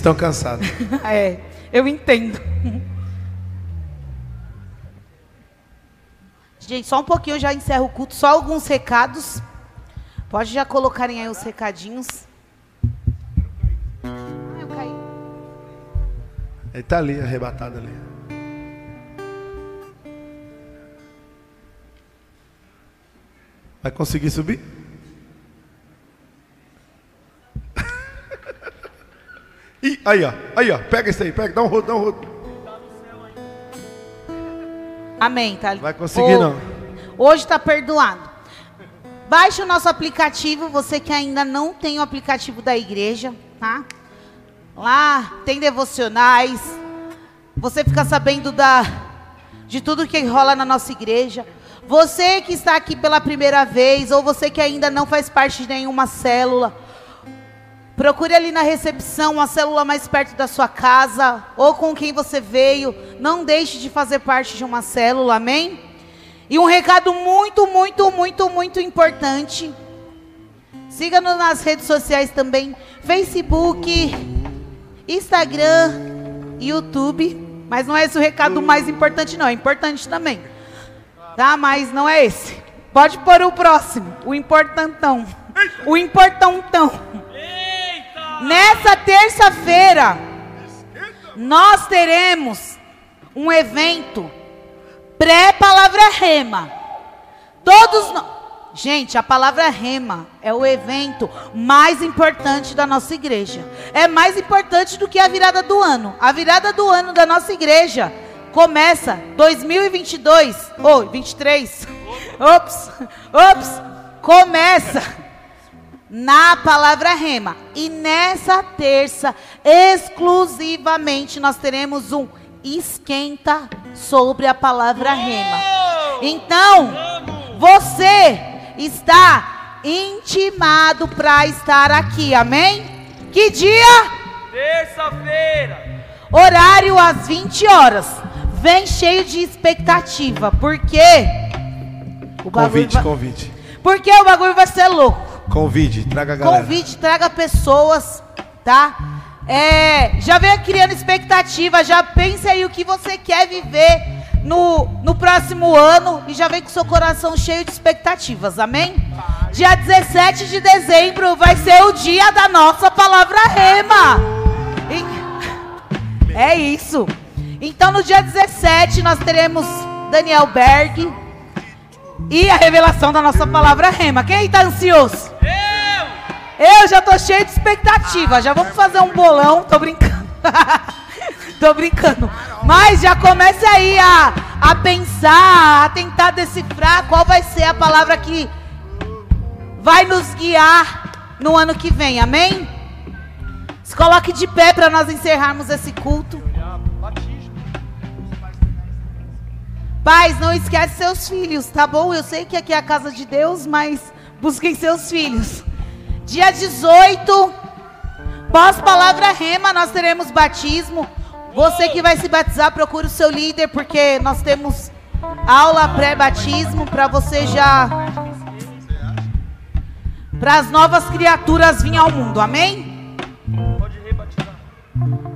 Estão cansados. É, eu entendo. Gente, só um pouquinho eu já encerro o culto, só alguns recados. Pode já colocarem aí os recadinhos. Ah, eu caí. Ele está ali, arrebatado ali. Vai conseguir subir? Aí, ó. Aí, ó. Pega isso aí, pega. Dá um rodo, dá um rodo. Amém, tá? Vai conseguir, não. Hoje está perdoado. Baixe o nosso aplicativo, você que ainda não tem o aplicativo da igreja, tá? Lá tem devocionais. Você fica sabendo da de tudo que rola na nossa igreja. Você que está aqui pela primeira vez ou você que ainda não faz parte de nenhuma célula, Procure ali na recepção uma célula mais perto da sua casa ou com quem você veio. Não deixe de fazer parte de uma célula, amém? E um recado muito, muito, muito, muito importante. Siga-nos nas redes sociais também: Facebook, Instagram, YouTube. Mas não é esse o recado mais importante, não. É importante também. Tá? Mas não é esse. Pode pôr o próximo. O importantão. O importantão. Nessa terça-feira, nós teremos um evento pré-palavra rema. Todos nós. Gente, a palavra rema é o evento mais importante da nossa igreja. É mais importante do que a virada do ano. A virada do ano da nossa igreja começa 2022 ou 23. Ops, ops, começa na palavra rema. E nessa terça, exclusivamente, nós teremos um esquenta sobre a palavra rema. Então, você está intimado para estar aqui, amém? Que dia? Terça-feira. Horário às 20 horas. Vem cheio de expectativa, porque o Convite, vai, convite. porque o bagulho vai ser louco. Convide, traga a galera. Convide, traga pessoas, tá? É, já venha criando expectativa, já pense aí o que você quer viver no, no próximo ano e já vem com seu coração cheio de expectativas, amém? Dia 17 de dezembro vai ser o dia da nossa palavra rema. E- é isso. Então no dia 17 nós teremos Daniel Berg e a revelação da nossa palavra rema. Quem está ansioso? Eu já tô cheio de expectativa. Já vamos fazer um bolão. Tô brincando. tô brincando. Mas já comece aí a, a pensar, a tentar decifrar qual vai ser a palavra que vai nos guiar no ano que vem, amém? Se coloque de pé para nós encerrarmos esse culto. Pais, não esquece seus filhos, tá bom? Eu sei que aqui é a casa de Deus, mas busquem seus filhos. Dia 18, pós-palavra rema, nós teremos batismo. Você que vai se batizar, procure o seu líder, porque nós temos aula pré-batismo para você já. Para as novas criaturas vir ao mundo, amém?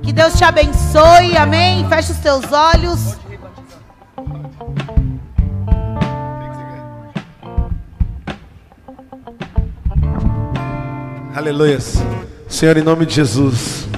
Que Deus te abençoe, amém? Feche os teus olhos. Aleluia. Senhor, em nome de Jesus,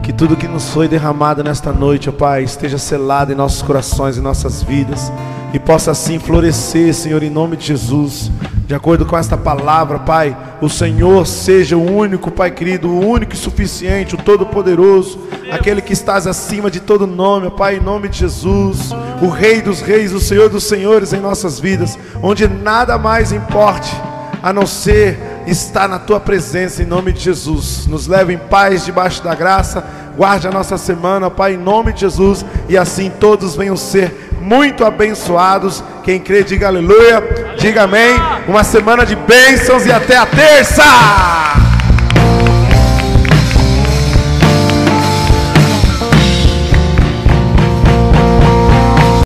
que tudo que nos foi derramado nesta noite, ó Pai, esteja selado em nossos corações, em nossas vidas, e possa assim florescer, Senhor, em nome de Jesus. De acordo com esta palavra, Pai, o Senhor seja o único, Pai querido, o único e suficiente, o Todo-Poderoso, aquele que estás acima de todo nome, ó Pai, em nome de Jesus, o Rei dos Reis, o Senhor dos Senhores em nossas vidas, onde nada mais importe a não ser estar na tua presença em nome de Jesus. Nos leve em paz debaixo da graça. Guarde a nossa semana, Pai, em nome de Jesus, e assim todos venham ser muito abençoados. Quem crê, diga aleluia, diga amém. Uma semana de bênçãos e até a terça.